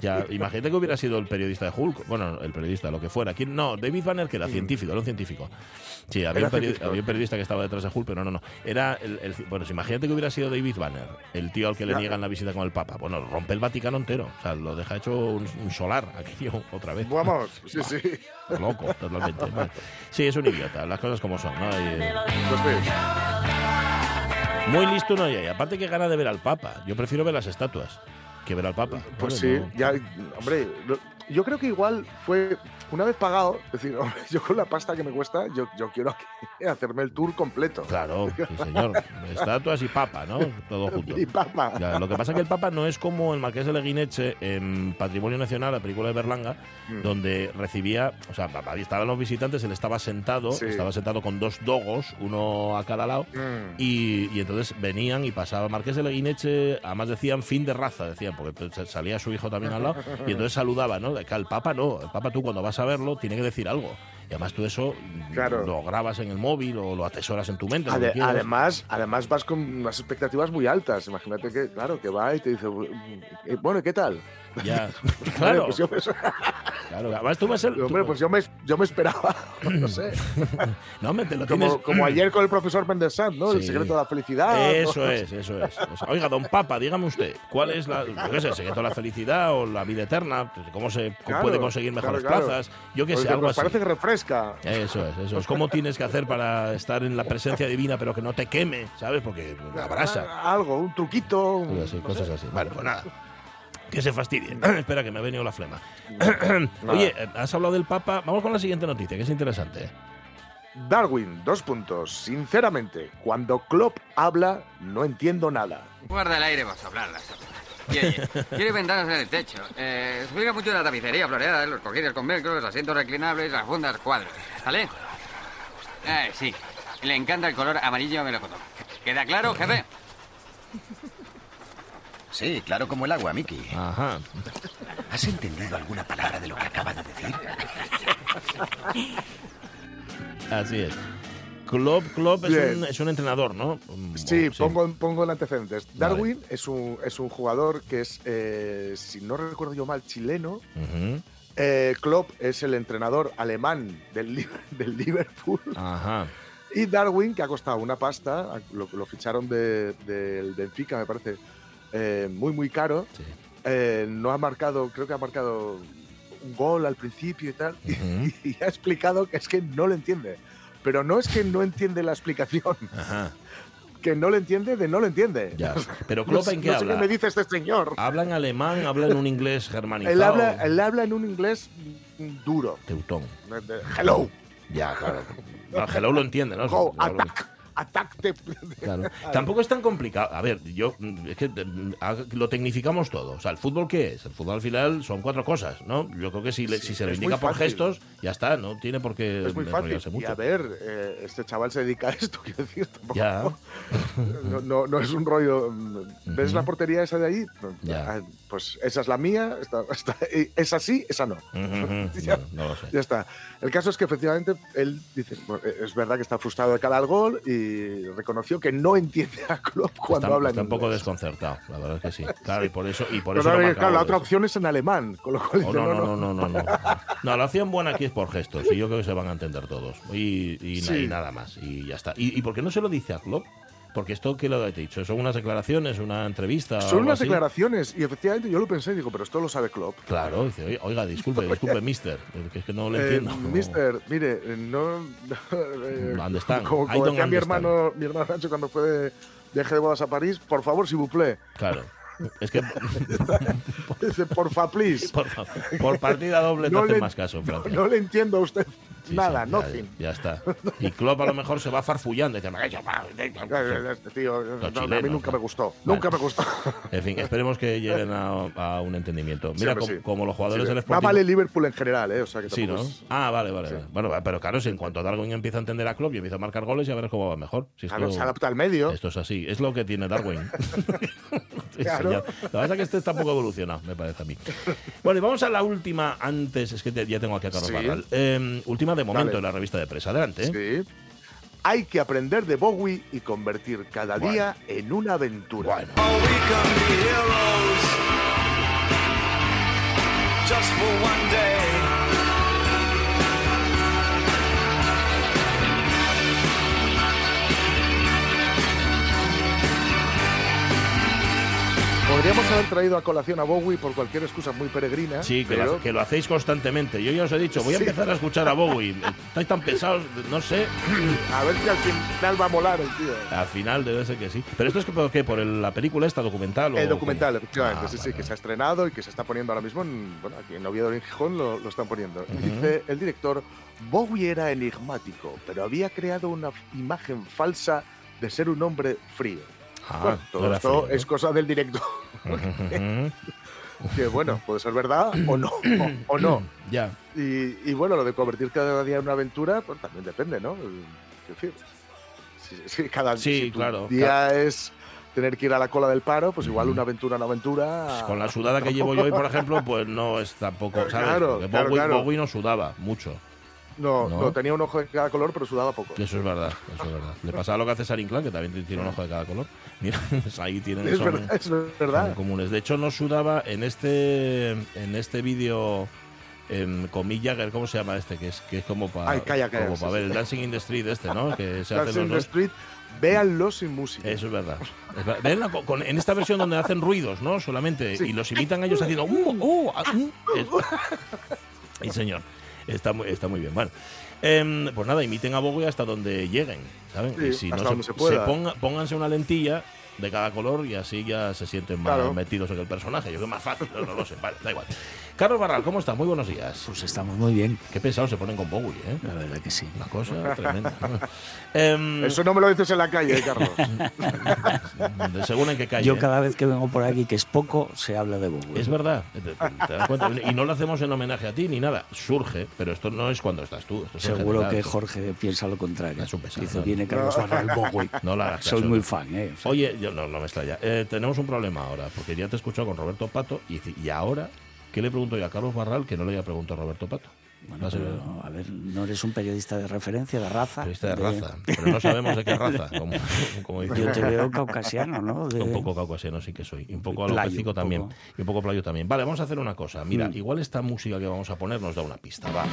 [SPEAKER 1] ya, imagínate que hubiera sido el periodista de Hulk, bueno, el periodista, lo que fuera. ¿Quién? No, David Banner, que era científico, era un científico. Sí, había un, periodista, que estaba detrás de Hulk, pero no, no. Era el, bueno, imagínate que hubiera sido David Banner, el tío al que le niegan la visita con el Papa. Bueno, rompe el Vaticano entero. O sea, lo deja hecho un, solar aquí otra vez.
[SPEAKER 2] Vamos, sí, sí.
[SPEAKER 1] Loco, totalmente. Sí, es un idiota, las cosas como son, ¿no? Pues muy listo no hay. Aparte que gana de ver al Papa. Yo prefiero ver las estatuas que ver al Papa.
[SPEAKER 2] Pues sí, ya, hombre, yo creo que igual fue una vez pagado, es decir, yo con la pasta que me cuesta, yo, yo quiero hacerme el tour completo.
[SPEAKER 1] Claro, sí, señor. Estatuas y papa, ¿no? Todo junto.
[SPEAKER 2] Y papa.
[SPEAKER 1] lo que pasa es que el papa no es como el Marqués de Leguineche en Patrimonio Nacional, la película de Berlanga, mm. donde recibía, o sea, estaban los visitantes, él estaba sentado, estaba sentado con dos dogos, uno a cada lado, mm. y, y, entonces venían y pasaba Marqués de Leguineche, además decían fin de raza, decían, porque salía su hijo también al lado, y entonces saludaba, ¿no? Que al papa no, el papa tú cuando vas a verlo tiene que decir algo. Y además tú eso lo grabas en el móvil o lo atesoras en tu mente.
[SPEAKER 2] además, además vas con unas expectativas muy altas. Imagínate que, claro, que va y te dice, eh, bueno, ¿qué tal?
[SPEAKER 1] Ya, claro. Pues claro, además tú vas el.
[SPEAKER 2] Hombre, pues yo me, yo me esperaba, no sé.
[SPEAKER 1] no, me te lo
[SPEAKER 2] como,
[SPEAKER 1] tienes...
[SPEAKER 2] como ayer con el profesor Mendes ¿no? El secreto de la felicidad.
[SPEAKER 1] Eso es, eso es. Oiga, don Papa, dígame usted, ¿cuál es la, qué sé, el secreto de la felicidad o la vida eterna? ¿Cómo se puede conseguir mejores plazas? Yo qué sé, algo así.
[SPEAKER 2] Parece que refresca.
[SPEAKER 1] Eso es, eso es. ¿Cómo tienes que hacer para estar en la presencia divina pero que no te queme, ¿sabes? Porque abrasa.
[SPEAKER 2] Ah, algo, un truquito.
[SPEAKER 1] cosas así. Vale, pues nada. Que se fastidie. Espera, que me ha venido la flema. Oye, has hablado del Papa. Vamos con la siguiente noticia, que es interesante.
[SPEAKER 2] Darwin, dos puntos. Sinceramente, cuando Klopp habla, no entiendo nada.
[SPEAKER 7] Guarda el aire, vas a hablar. Quiere ventanas en el techo. Eh, explica mucho la tapicería floreada, los cojines con velcro, los asientos reclinables, las fundas cuadros. ¿Vale? Eh, sí. Le encanta el color amarillo melocotón. ¿Queda claro, jefe?
[SPEAKER 8] Sí, claro como el agua, Mickey.
[SPEAKER 1] Ajá.
[SPEAKER 8] ¿Has entendido alguna palabra de lo que acaba de decir?
[SPEAKER 1] Así es. Klopp, Klopp es un, entrenador, ¿no?
[SPEAKER 2] Sí, Pongo, pongo en antecedentes. Darwin es, un, es un jugador que es, eh, si no recuerdo yo mal, chileno. Eh, Klopp es el entrenador alemán del, del Liverpool.
[SPEAKER 1] Ajá.
[SPEAKER 2] Y Darwin, que ha costado una pasta, lo, lo ficharon del de, Benfica, me parece, eh, muy, muy caro. Eh, no ha marcado, creo que ha marcado un gol al principio y tal, y, ha explicado que es que no lo entiende. Pero no es que no entiende la explicación. Que no lo entiende de no lo entiende.
[SPEAKER 1] Pero Klopp en qué habla?
[SPEAKER 2] me dice este señor.
[SPEAKER 1] ¿Habla en alemán? ¿Habla en un inglés germanizado?
[SPEAKER 2] Él habla, él habla en un inglés duro.
[SPEAKER 1] Teutón.
[SPEAKER 2] Hello.
[SPEAKER 1] Ya, claro. hello lo entiende, ¿no? Claro. Tampoco es tan complicado. A ver, yo es que lo tecnificamos todo. O sea, ¿el fútbol qué es? El fútbol al final son cuatro cosas, ¿no? Yo creo que si, si se lo indica por gestos, ya está, no tiene por qué
[SPEAKER 2] es muy fácil. Mucho. Y a ver, eh, este chaval se dedica a esto, quiero decir.
[SPEAKER 1] ya.
[SPEAKER 2] No, no, no, es un rollo. ¿Ves la portería esa de ahí?
[SPEAKER 1] Ya.
[SPEAKER 2] Ah, pues esa es la mía, esta, esta, es así, esa no.
[SPEAKER 1] ya, no, lo sé.
[SPEAKER 2] ya está. El caso es que efectivamente él dice, es verdad que está frustrado de cada gol y reconoció que no entiende a Klopp cuando habla
[SPEAKER 1] está
[SPEAKER 2] en
[SPEAKER 1] un poco desconcertado, la verdad es que sí. Claro, y por eso. Y por eso
[SPEAKER 2] claro, la otra opción es en alemán, con lo cual.
[SPEAKER 1] Oh, no, no, no, no, no, no, la opción buena aquí por gestos y yo creo que se van a entender todos. Y, y, nada más, y ya está. ¿Y, ¿Y por qué no se lo dice a Klopp? Porque esto, ¿qué lo he dicho? ¿Son unas declaraciones, una entrevista?
[SPEAKER 2] Son unas declaraciones y efectivamente yo lo pensé y digo, pero esto lo sabe Klopp.
[SPEAKER 1] Claro, dice, oiga, disculpe, disculpe, mister, que es que no lo eh, entiendo.
[SPEAKER 2] mister, mire, no...
[SPEAKER 1] ¿Dónde están?
[SPEAKER 2] Como, decía mi hermano, mi hermano Nacho cuando fue de viaje de bodas a París, por favor, si plaît.
[SPEAKER 1] Claro. Es que.
[SPEAKER 2] Dice, porfa, please.
[SPEAKER 1] Por, por partida doble no, hace más caso,
[SPEAKER 2] No, no, le entiendo a usted. nada, no nothing.
[SPEAKER 1] Ya, está. Y Klopp a lo mejor se va farfullando. Dice,
[SPEAKER 2] este tío, a mí nunca me gustó. Nunca me gustó.
[SPEAKER 1] En fin, esperemos que lleguen a, un entendimiento. Mira, como, los jugadores del Sporting.
[SPEAKER 2] Va vale Liverpool en general, ¿eh? O sea que
[SPEAKER 1] sí, ¿no? Ah, vale, vale. Bueno, pero claro, si en cuanto Darwin empieza a entender a Klopp y empieza a marcar goles, ya verás cómo va mejor. Si
[SPEAKER 2] esto, se adapta al medio.
[SPEAKER 1] Esto es así. Es lo que tiene Darwin. claro. La verdad es que este está un poco evolucionado, me parece a mí. Bueno, y vamos a la última antes. Es que ya tengo aquí a Carlos Barral. Em, última de momento en la revista de prensa. Adelante. ¿eh? Sí.
[SPEAKER 2] Hay que aprender de Bowie y convertir cada día en una aventura. Bueno. Just for one day. Podríamos haber traído a colación a Bowie por cualquier excusa muy peregrina.
[SPEAKER 1] Sí, que, lo, que lo hacéis constantemente. Yo ya os he dicho, voy a empezar a escuchar a Bowie. Estáis tan pesados, no sé.
[SPEAKER 2] A ver si al final va a molar el tío.
[SPEAKER 1] Al final debe ser que sí. Pero esto es que, ¿por, qué? ¿Por la película esta documental?
[SPEAKER 2] el documental, efectivamente. Ah, sí, sí, que se ha estrenado y que se está poniendo ahora mismo en, bueno, aquí en Oviedo en Gijón lo, lo están poniendo. Dice el director, Bowie era enigmático, pero había creado una imagen falsa de ser un hombre frío. Ah, todo esto es cosa del directo. que bueno, puede ser verdad o no. O, no.
[SPEAKER 1] ya.
[SPEAKER 2] Y, bueno, lo de convertir cada día en una aventura, pues también depende, ¿no? Es decir, si, cada día es tener que ir a la cola del paro, pues igual una aventura, una aventura.
[SPEAKER 1] Pues con la sudada que llevo yo hoy, por ejemplo, pues no es tampoco. ¿sabes? Claro, Bowie no sudaba mucho.
[SPEAKER 2] No, no, tenía un ojo de cada color, pero sudaba poco.
[SPEAKER 1] Eso es verdad, eso es verdad. Le pasaba lo que hace Sarin que también tiene un ojo de cada color. Mira, pues ahí tienen
[SPEAKER 2] es verdad, es verdad.
[SPEAKER 1] comunes. De hecho, no sudaba en este en este vídeo en, Jagger, ¿cómo se llama este? Que es, que es como para como ver el Dancing in the Street este, ¿no? Que se
[SPEAKER 2] Dancing in the Street, véanlo sin música.
[SPEAKER 1] Eso es verdad. con, en esta versión donde hacen ruidos, ¿no? Solamente, y los imitan ellos haciendo... Uh, uh, uh, y señor. Está muy, está muy bien. Bueno, em, pues nada, imiten a Bowie hasta donde lleguen, ¿saben? y si no se, ponga, pónganse una lentilla de cada color y así ya se sienten más metidos en el personaje. Yo creo que más fácil, no, no lo sé. Vale, da igual. Carlos Barral, ¿cómo estás? Muy buenos días.
[SPEAKER 9] Pues estamos muy bien.
[SPEAKER 1] Qué pesados se ponen con Bowie, ¿eh?
[SPEAKER 9] La verdad que sí.
[SPEAKER 1] Una cosa tremenda.
[SPEAKER 2] Em, Eso no me lo dices en la calle, Carlos.
[SPEAKER 1] según en qué calle.
[SPEAKER 9] Yo ¿eh? cada vez que vengo por aquí, que es poco, se habla de Bowie.
[SPEAKER 1] Es verdad. ¿Te, das cuenta? Y no lo hacemos en homenaje a ti ni nada. Surge, pero esto no es cuando estás tú.
[SPEAKER 9] Seguro que Jorge piensa lo contrario.
[SPEAKER 1] Es un pesado.
[SPEAKER 9] Dice, viene Carlos Barral Bowie.
[SPEAKER 1] No la
[SPEAKER 9] Soy muy fan, ¿eh?
[SPEAKER 1] Oye, yo no, no me extraña. Eh, tenemos un problema ahora, porque ya te he escuchado con Roberto Pato y, y ahora ¿Qué le pregunto yo a Carlos Barral que no le haya preguntado a Roberto Pato?
[SPEAKER 9] Bueno, a ver, no eres un periodista de referencia, de raza.
[SPEAKER 1] Periodista de, raza, pero no sabemos de qué raza. Como,
[SPEAKER 9] Yo te veo caucasiano, ¿no?
[SPEAKER 1] Un poco caucasiano sí que soy. Y un poco alopécico también. Y un poco playo también. Vale, vamos a hacer una cosa. Mira, mm. igual esta música que vamos a poner nos da una pista. Va.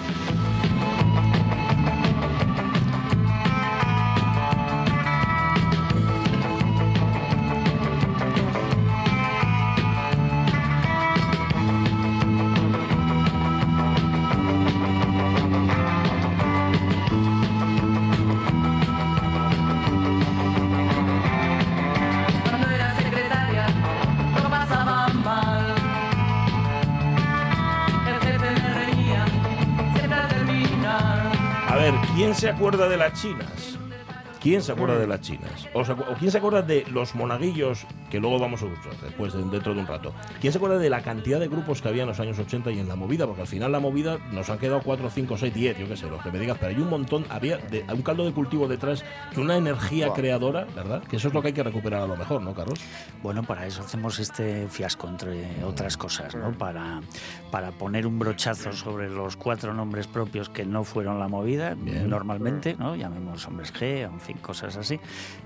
[SPEAKER 1] Se acuerda de las chinas? ¿Quién se acuerda de las chinas? O, quién se acuerda de los monaguillos, que luego vamos a escuchar después, dentro de un rato? ¿Quién se acuerda de la cantidad de grupos que había en los años 80 y en la movida? Porque al final la movida nos han quedado 4, 5, 6, 10, yo qué sé, lo que me digas, pero hay un montón, había un caldo de cultivo detrás, que una energía creadora, ¿verdad? Que eso es lo que hay que recuperar a lo mejor, ¿no, Carlos?
[SPEAKER 9] Bueno, para eso hacemos este fiasco, entre otras cosas, ¿no? Para, para poner un brochazo sobre los cuatro nombres propios que no fueron la movida, normalmente, ¿no? Llamemos hombres G, en fin cosas así,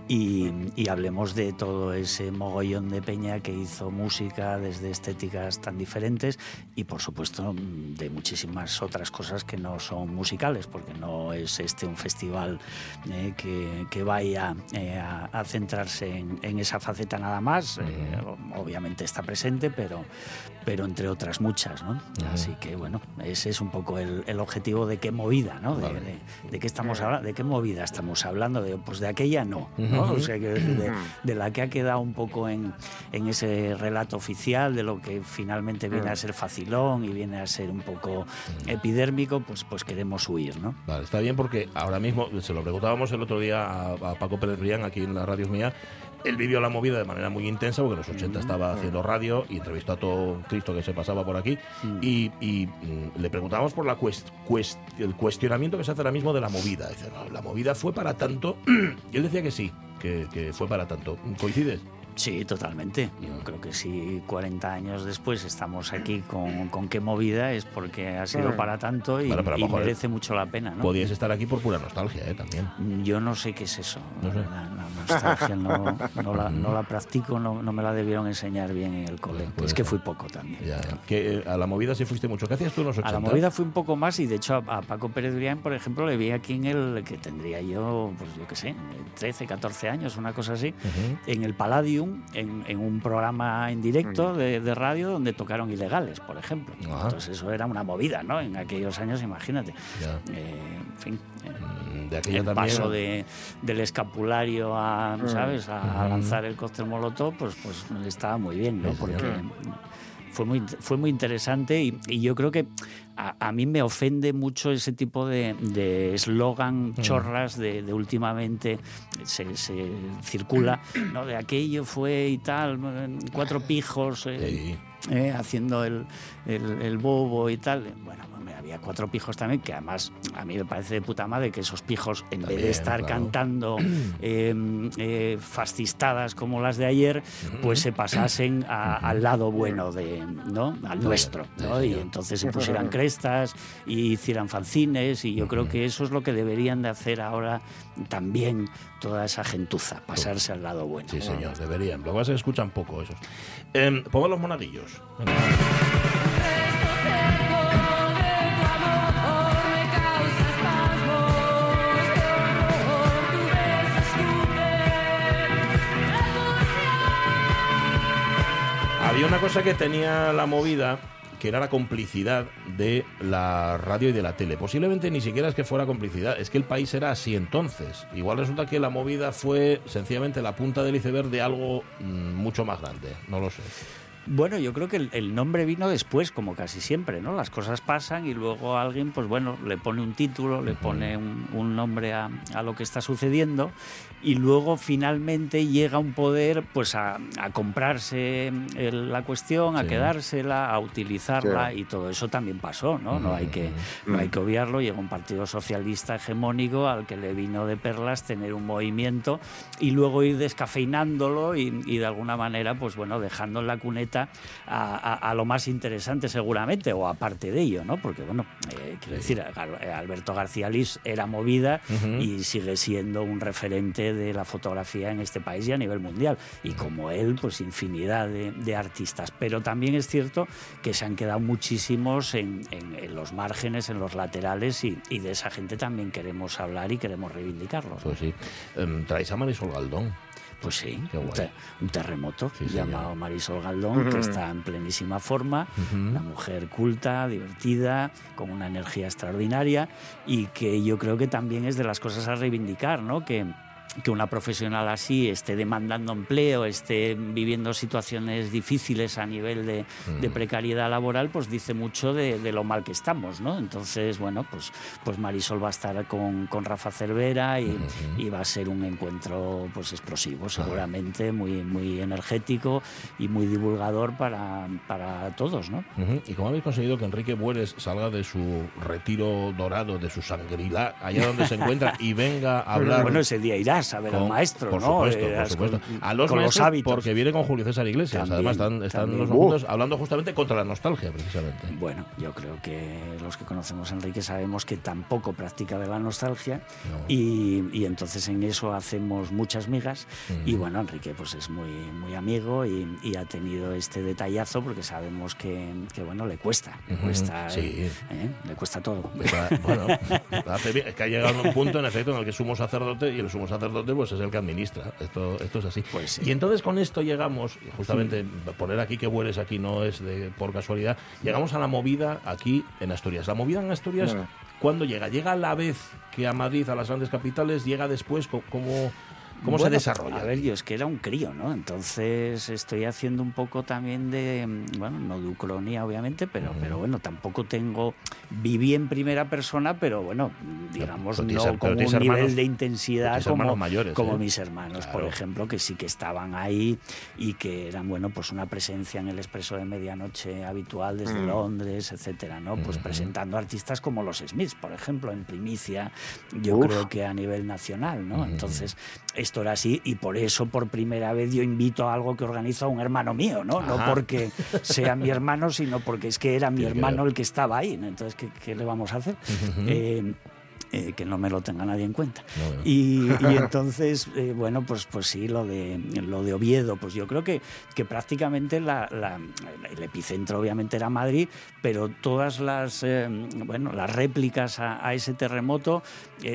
[SPEAKER 9] y, hablemos de todo ese mogollón de peña que hizo música desde estéticas tan diferentes y por supuesto de muchísimas otras cosas que no son musicales, porque no es este un festival eh, que, vaya eh, a, centrarse en, esa faceta nada más. Eh, obviamente está presente, pero, pero entre otras muchas, ¿no? Así que bueno, ese es un poco el, objetivo de qué movida, ¿no? De, qué estamos hablando, de qué movida estamos hablando, de pues de aquella no, ¿no? O sea, que de, la que ha quedado un poco en, en, ese relato oficial, de lo que finalmente viene a ser facilón y viene a ser un poco epidérmico, pues, pues queremos huir, ¿no?
[SPEAKER 1] Vale, está bien porque ahora mismo, se lo preguntábamos el otro día a, Paco Pérez Brián aquí en la radio mía, él vivió la movida de manera muy intensa porque en los 80 estaba haciendo radio y entrevistó a todo Cristo que se pasaba por aquí mm. y, mm, le preguntamos por la el cuestionamiento que se hace ahora mismo de la movida. Dice, la movida fue para tanto y él decía que sí, que, que fue para tanto. ¿Coincides?
[SPEAKER 9] Sí, totalmente. Yo creo que si 40 años después estamos aquí con, con qué movida es porque ha sido para tanto y, merece mucho la pena. ¿no?
[SPEAKER 1] Podías estar aquí por pura nostalgia, ¿eh? También.
[SPEAKER 9] Yo no sé qué es eso. No sé. La, nostalgia no, no, la, no, la, practico, no, me la debieron enseñar bien en el cole. es que fui poco también.
[SPEAKER 1] Que, eh, a la movida sí fuiste mucho. ¿Qué hacías tú en los 80?
[SPEAKER 9] A la movida fui un poco más y de hecho a, Paco Pérez Brián, por ejemplo, le vi aquí en el que tendría yo, pues yo qué sé, 13, 14 años, una cosa así, en el Palladium, en, en un programa en directo de, radio donde tocaron ilegales, por ejemplo. Entonces eso era una movida, ¿no? En aquellos años, imagínate. Eh, en fin, mm, de el paso de, del escapulario a, mm. ¿sabes? A, lanzar el cóctel molotov, pues, pues estaba muy bien, ¿no? Porque fue muy, fue muy interesante y, yo creo que a, mí me ofende mucho ese tipo de eslogan mm. chorras de, últimamente se, circula, ¿no? De aquello fue y tal, cuatro pijos eh, eh, haciendo el, el, el, bobo y tal. Bueno, había cuatro pijos también, que además a mí me parece de puta madre que esos pijos, en vez de estar cantando em, eh, fascistadas como las de ayer, pues se pasasen al lado bueno de, ¿no? Al nuestro, Y entonces se pusieran crestas y hicieran fanzines y yo creo que eso es lo que deberían de hacer ahora también toda esa gentuza, pasarse al lado bueno.
[SPEAKER 1] Sí, señor, deberían. Lo que se escuchan poco esos. Eh, los monaguillos. Había una cosa que tenía la movida que era la complicidad de la radio y de la tele. Posiblemente ni siquiera es que fuera complicidad, es que el país era así entonces. Igual resulta que la movida fue sencillamente la punta del iceberg de algo mm, mucho más grande, no lo sé.
[SPEAKER 9] Bueno, yo creo que el, nombre vino después, como casi siempre, ¿no? Las cosas pasan y luego alguien, pues bueno, le pone un título, le pone un, nombre a, lo que está sucediendo y luego finalmente llega un poder, pues a, comprarse la cuestión, a quedársela, a utilizarla y todo eso también pasó, ¿no? No hay que, no hay que obviarlo. Llega un partido socialista hegemónico al que le vino de perlas tener un movimiento y luego ir descafeinándolo y, y de alguna manera, pues bueno, dejando en la cuneta a, lo más interesante seguramente, o aparte de ello, ¿no? Porque, bueno, eh, quiero decir, Alberto García Lis era movida y sigue siendo un referente de la fotografía en este país y a nivel mundial. Y como él, pues infinidad de, artistas. Pero también es cierto que se han quedado muchísimos en, los márgenes, en los laterales, y, de esa gente también queremos hablar y queremos reivindicarlos.
[SPEAKER 1] Pues sí. Em, traéis a Marisol Galdón.
[SPEAKER 9] Pues sí, un, terremoto llamado Marisol Galdón, que está en plenísima forma, una mujer culta, divertida, con una energía extraordinaria y que yo creo que también es de las cosas a reivindicar, ¿no? Que, que una profesional así esté demandando empleo, esté viviendo situaciones difíciles a nivel de, mm. precariedad laboral, pues dice mucho de, lo mal que estamos, ¿no? Entonces, bueno, pues, pues Marisol va a estar con, Rafa Cervera y, va a ser un encuentro pues explosivo, seguramente, muy, muy energético y muy divulgador para, para todos, ¿no?
[SPEAKER 1] ¿Y cómo habéis conseguido que Enrique Bueres salga de su retiro dorado, de su sangrilá, allá donde se encuentra, y venga a hablar?
[SPEAKER 9] Bueno, ese día irá a ver al maestro,
[SPEAKER 1] por
[SPEAKER 9] ¿no?
[SPEAKER 1] Supuesto, por supuesto. a los maestros, porque viene con Julio César Iglesias. Además, están, los juntos hablando justamente contra la nostalgia, precisamente.
[SPEAKER 9] Bueno, yo creo que los que conocemos a Enrique sabemos que tampoco practica de la nostalgia y, entonces en eso hacemos muchas migas. Y bueno, Enrique pues es muy, muy amigo y, ha tenido este detallazo porque sabemos que, bueno, le cuesta. Le cuesta, ¿eh? le cuesta todo.
[SPEAKER 1] Bueno, es que ha llegado a un punto, en efecto, en el que sumo sacerdote y el sumo sacerdote pues es el que administra. Esto, esto es así.
[SPEAKER 9] Pues
[SPEAKER 1] y entonces con esto llegamos, justamente poner aquí que vueles aquí no es de por casualidad, llegamos a la movida aquí en Asturias. La movida en Asturias ¿Cuándo llega? ¿Llega a la vez que a Madrid, a las grandes capitales? ¿Llega después? ¿Cómo, ¿Cómo se desarrolla?
[SPEAKER 9] A ver, yo es que era un crío, ¿no? Entonces estoy haciendo un poco también de, bueno, no de ucronía, obviamente, pero, pero bueno, tampoco tengo, viví en primera persona, pero bueno, digamos, no con un nivel de intensidad como,
[SPEAKER 1] mayores,
[SPEAKER 9] como mis hermanos, por ejemplo, que sí que estaban ahí y que eran, bueno, pues una presencia en el Expreso de Medianoche habitual desde mm. Londres, etcétera, ¿no? Pues presentando artistas como los Smiths, por ejemplo, en primicia, yo creo que a nivel nacional, ¿no? Entonces, esto era así y por eso por primera vez yo invito a algo que organiza un hermano mío, ¿no? No porque sea mi hermano, sino porque es que era mi hermano el que estaba ahí. Entonces, ¿qué, le vamos a hacer? Eh, que no me lo tenga nadie en cuenta. Y, entonces, eh, bueno, pues, pues sí, lo de, lo de Oviedo, pues yo creo que, que prácticamente el epicentro obviamente era Madrid, pero todas las, eh, bueno, las réplicas a, ese terremoto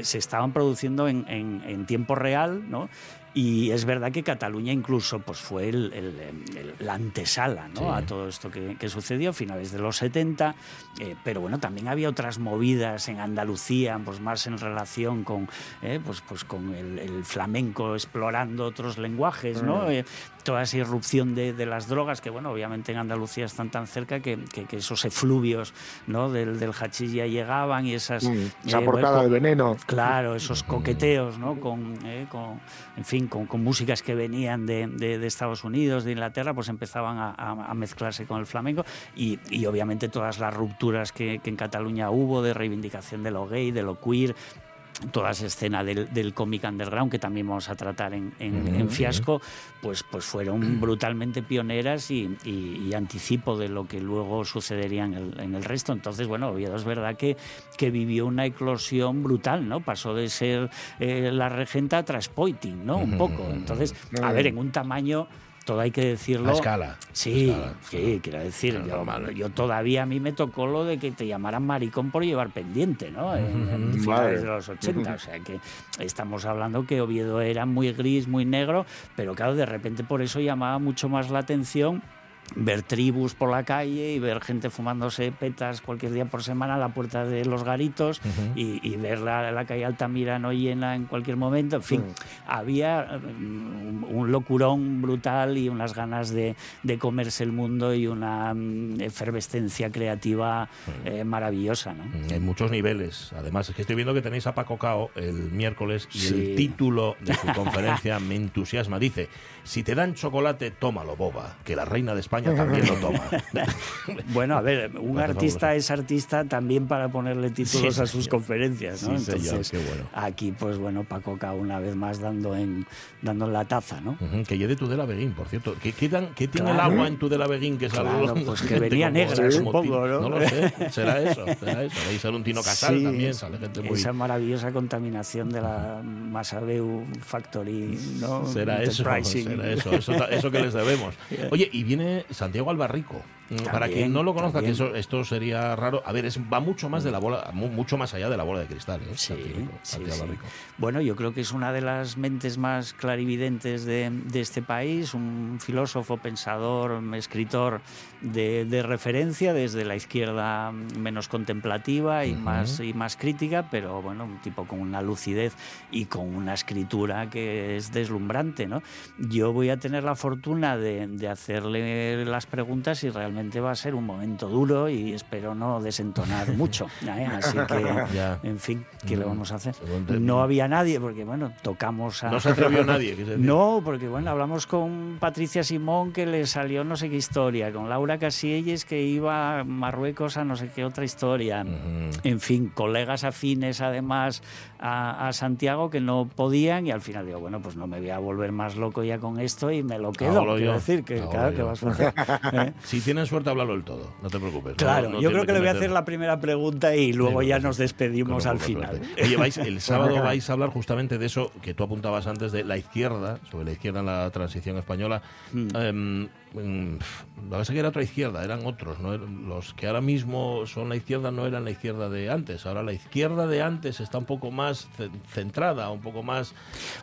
[SPEAKER 9] se estaban produciendo en, en, en tiempo real, ¿no? Y es verdad que Cataluña incluso pues, fue la antesala ¿no? a todo esto que, sucedió a finales de los 70, eh, pero bueno, también había otras movidas en Andalucía, pues más en relación con, eh, pues, pues con el, flamenco explorando otros lenguajes, ¿no? Mm. Eh, toda esa irrupción de, las drogas, que bueno, obviamente en Andalucía están tan cerca que, esos efluvios ¿no? del, del hachís ya llegaban y esas... Mm,
[SPEAKER 2] esa portada de veneno.
[SPEAKER 9] Claro, esos coqueteos, ¿no? Con, con en fin, con, músicas que venían de, Estados Unidos, de Inglaterra, pues empezaban a, mezclarse con el flamenco y, obviamente todas las rupturas que, que, en Cataluña hubo de reivindicación de lo gay, de lo queer, toda esa escena del, del cómic underground que también vamos a tratar en, en, Fiasco, pues, pues fueron brutalmente pioneras y, y, anticipo de lo que luego sucedería en el, en el, resto. Entonces, bueno, Oviedo es verdad que, que vivió una eclosión brutal, ¿no? Pasó de ser eh, la regenta a Traspoiting, ¿no? Un poco. Entonces, a ver, en un tamaño todo hay que decirlo.
[SPEAKER 1] A escala.
[SPEAKER 9] Sí, sí, quiero decir, yo, todavía a mí me tocó lo de que te llamaran maricón por llevar pendiente, ¿no? En, finales de los 80, o sea que estamos hablando que Oviedo era muy gris, muy negro, pero claro, de repente por eso llamaba mucho más la atención ver tribus por la calle y ver gente fumándose petas cualquier día por semana a la puerta de los garitos y, ver la, la, calle Altamira no llena en cualquier momento. En fin, había mm, un, locurón brutal y unas ganas de, de comerse el mundo y una mm, efervescencia creativa eh, maravillosa. ¿no?
[SPEAKER 1] En muchos niveles. Además, es que estoy viendo que tenéis a Paco Cao el miércoles y el título de su conferencia me entusiasma. Dice, si te dan chocolate, tómalo, boba, que la reina de España también lo toma.
[SPEAKER 9] bueno, a ver, un artista es artista también para ponerle títulos a sus conferencias, ¿no? Entonces, aquí, pues bueno, Paco K una vez más dando en, dando la taza, ¿no?
[SPEAKER 1] que lleve tu de la Beguín, por cierto. ¿Qué, qué, tiene el agua en tu de la Beguín que es
[SPEAKER 9] claro, Pues que venía negra, supongo, ¿no?
[SPEAKER 1] No lo sé, será eso, será eso. Ahí sale un tino casal también, sale gente muy...
[SPEAKER 9] Esa maravillosa contaminación de la Masabeu Factory, ¿no?
[SPEAKER 1] Será eso, será eso, eso, eso que les debemos. Oye, y viene Santiago Albarrico. Mm, para quien no lo conozca, que eso, esto sería raro. A ver, es, va mucho más de la bola, mucho más allá de la bola de cristal. ¿eh?
[SPEAKER 9] Sí, Bueno, yo creo que es una de las mentes más clarividentes de, este país, un filósofo, pensador, escritor de, referencia desde la izquierda menos contemplativa y más y más crítica, pero bueno, un tipo con una lucidez y con una escritura que es deslumbrante, ¿no? Yo voy a tener la fortuna de, de hacerle las preguntas y realmente va a ser un momento duro y espero no desentonar mucho. ¿eh? Así que, en fin, ¿qué le mm. vamos a hacer? No había nadie, porque bueno, tocamos a...
[SPEAKER 1] No se atrevió nadie.
[SPEAKER 9] No, porque bueno, hablamos con Patricia Simón que le salió no sé qué historia, con Laura Casielles que iba a Marruecos a no sé qué otra historia. En fin, colegas afines además a, Santiago que no podían y al final digo, bueno, pues no me voy a volver más loco ya con esto y me lo quedo. Quiero decir que, claro, que vas a hacer.
[SPEAKER 1] ¿eh? Si tienes suerte, hablarlo del todo, no te preocupes.
[SPEAKER 9] Claro, yo creo que, le voy a hacer la primera pregunta y luego ya nos despedimos al final.
[SPEAKER 1] Oye, el sábado vais a hablar justamente de eso que tú apuntabas antes de la izquierda, sobre la izquierda en la transición española. Mm. Em, lo que que era otra izquierda, eran otros, ¿no? los que ahora mismo son la izquierda no eran la izquierda de antes, ahora la izquierda de antes está un poco más centrada, un poco más...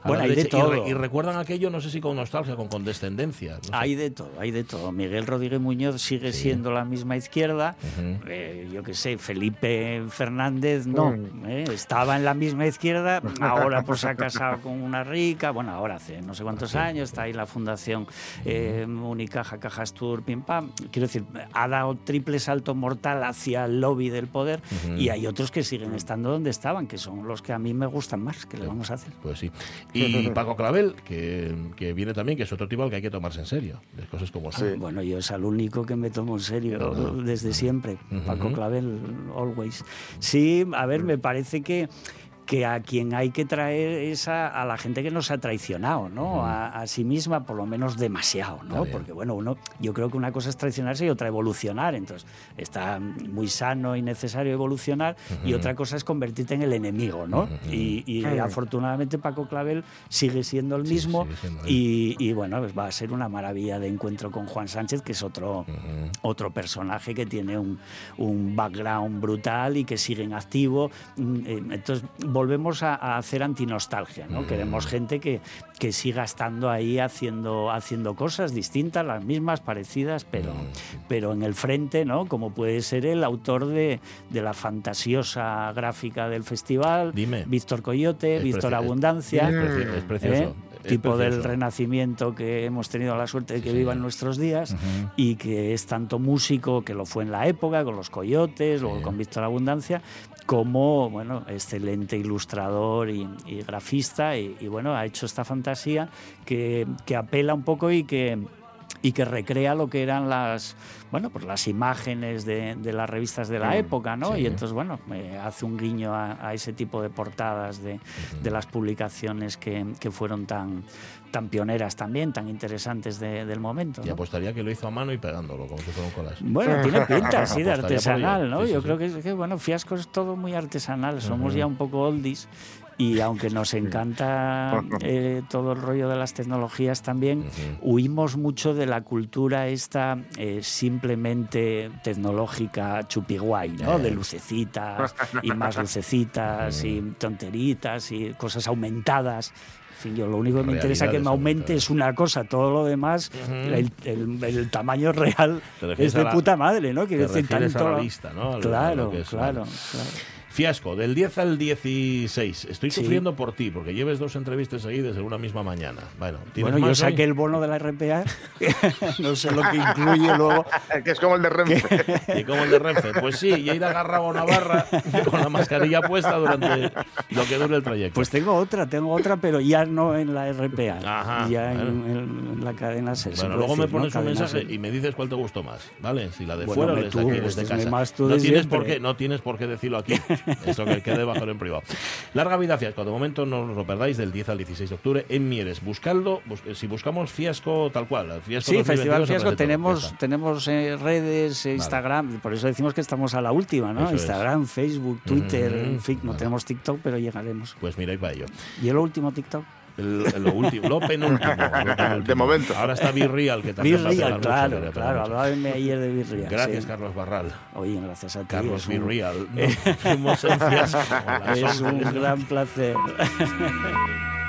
[SPEAKER 9] Bueno, hay de todo.
[SPEAKER 1] Y, recuerdan aquello, no sé si con nostalgia, con condescendencia.
[SPEAKER 9] hay de todo, hay de todo. Miguel Rodríguez Muñoz sigue siendo la misma izquierda, eh, yo qué sé, Felipe Fernández no, mm. eh, estaba en la misma izquierda, ahora pues se ha casado con una rica, bueno, ahora hace no sé cuántos años, está ahí la fundación eh, Unicaja Cajas Tour quiero decir, ha dado triple salto mortal hacia el lobby del poder y hay otros que siguen estando donde estaban, que son los que a mí me gustan más, que le vamos a hacer.
[SPEAKER 1] Pues sí. Y Paco Clavel, que, que, viene también, que es otro tipo al que hay que tomarse en serio, de cosas como
[SPEAKER 9] sí. Bueno, yo es el único que me tomo en serio desde siempre, Paco Clavel, always. Sí, a ver, me parece que que a quien hay que traer es a, la gente que nos ha traicionado, ¿no? A, sí misma, por lo menos demasiado, ¿no? Porque, bueno, uno, yo creo que una cosa es traicionarse y otra evolucionar. Entonces, está muy sano y necesario evolucionar y otra cosa es convertirte en el enemigo, ¿no? Y, afortunadamente Paco Clavel sigue siendo el mismo y, bueno, pues va a ser una maravilla de encuentro con Juan Sánchez, que es otro, otro personaje que tiene un, un background brutal y que sigue en activo. Mm, eh, entonces, volvemos a, hacer antinostalgia, ¿no? Queremos gente que, que siga estando ahí haciendo, haciendo cosas distintas, las mismas, parecidas, pero, pero en el frente, ¿no? Como puede ser el autor de, de la fantasiosa gráfica del festival, Víctor Coyote, Víctor Abundancia.
[SPEAKER 1] Es, precioso. ¿eh?
[SPEAKER 9] tipo del renacimiento que hemos tenido la suerte de que viva en nuestros días y que es tanto músico que lo fue en la época con los coyotes, luego con Víctor Abundancia, como bueno, excelente ilustrador y, grafista y, bueno, ha hecho esta fantasía que, que apela un poco y que y que recrea lo que eran las bueno pues las imágenes de, de las revistas de la mm, época no y entonces bueno hace un guiño a, ese tipo de portadas de, de las publicaciones que, que, fueron tan tan pioneras también tan interesantes del momento
[SPEAKER 1] y apostaría que lo hizo a mano y pegándolo como si fuera un collage.
[SPEAKER 9] Bueno tiene pinta sí de artesanal no yo creo que, que, bueno fiasco es todo muy artesanal somos ya un poco oldies y aunque nos encanta eh, todo el rollo de las tecnologías también, huimos mucho de la cultura esta eh, simplemente tecnológica chupiguay, ¿no? De lucecitas y más lucecitas y tonteritas y cosas aumentadas. Fin, yo lo único que me interesa que me aumente es una cosa, todo lo demás, el, tamaño real es de puta madre, ¿no?
[SPEAKER 1] Quiero decir, tanto. A la vista, ¿no?
[SPEAKER 9] claro, claro, claro.
[SPEAKER 1] Fiasco, del 10 al 16. Estoy sufriendo por ti, porque lleves dos entrevistas ahí desde una misma mañana. Bueno,
[SPEAKER 9] bueno yo saqué el bono de la RPA, no sé lo que incluye luego.
[SPEAKER 2] que es como el de Renfe.
[SPEAKER 1] y como el de Renfe. Pues sí, y he ido agarrado a una barra con la mascarilla puesta durante lo que dure el trayecto.
[SPEAKER 9] Pues tengo otra, tengo otra, pero ya no en la RPA. Ajá, ya en, la cadena SER.
[SPEAKER 1] Bueno, luego me pones un mensaje y me dices cuál te gustó más, ¿vale? Si la de fuera o la de
[SPEAKER 9] este
[SPEAKER 1] casa.
[SPEAKER 9] no,
[SPEAKER 1] tienes por qué, no tienes por qué decirlo aquí. Eso que quede bajo en privado. Larga vida fiasco. De momento no os lo perdáis del 10 al 16 de octubre en Mieres. Buscadlo. si buscamos fiasco tal cual. Fiasco
[SPEAKER 9] sí, Festival Fiasco tenemos, tenemos eh, redes, Instagram. Por eso decimos que estamos a la última, ¿no? Instagram, Facebook, Twitter. en fin, no tenemos TikTok, pero llegaremos.
[SPEAKER 1] Pues mira, y para ello.
[SPEAKER 9] ¿Y el último TikTok?
[SPEAKER 1] Lo último, lo penúltimo,
[SPEAKER 2] De momento.
[SPEAKER 1] Ahora está Virreal, que también
[SPEAKER 9] Virreal, claro, claro. Hablaba ayer de Virreal.
[SPEAKER 1] Gracias, Carlos Barral.
[SPEAKER 9] Oye, gracias a ti.
[SPEAKER 1] Carlos Virreal.
[SPEAKER 9] es un gran placer.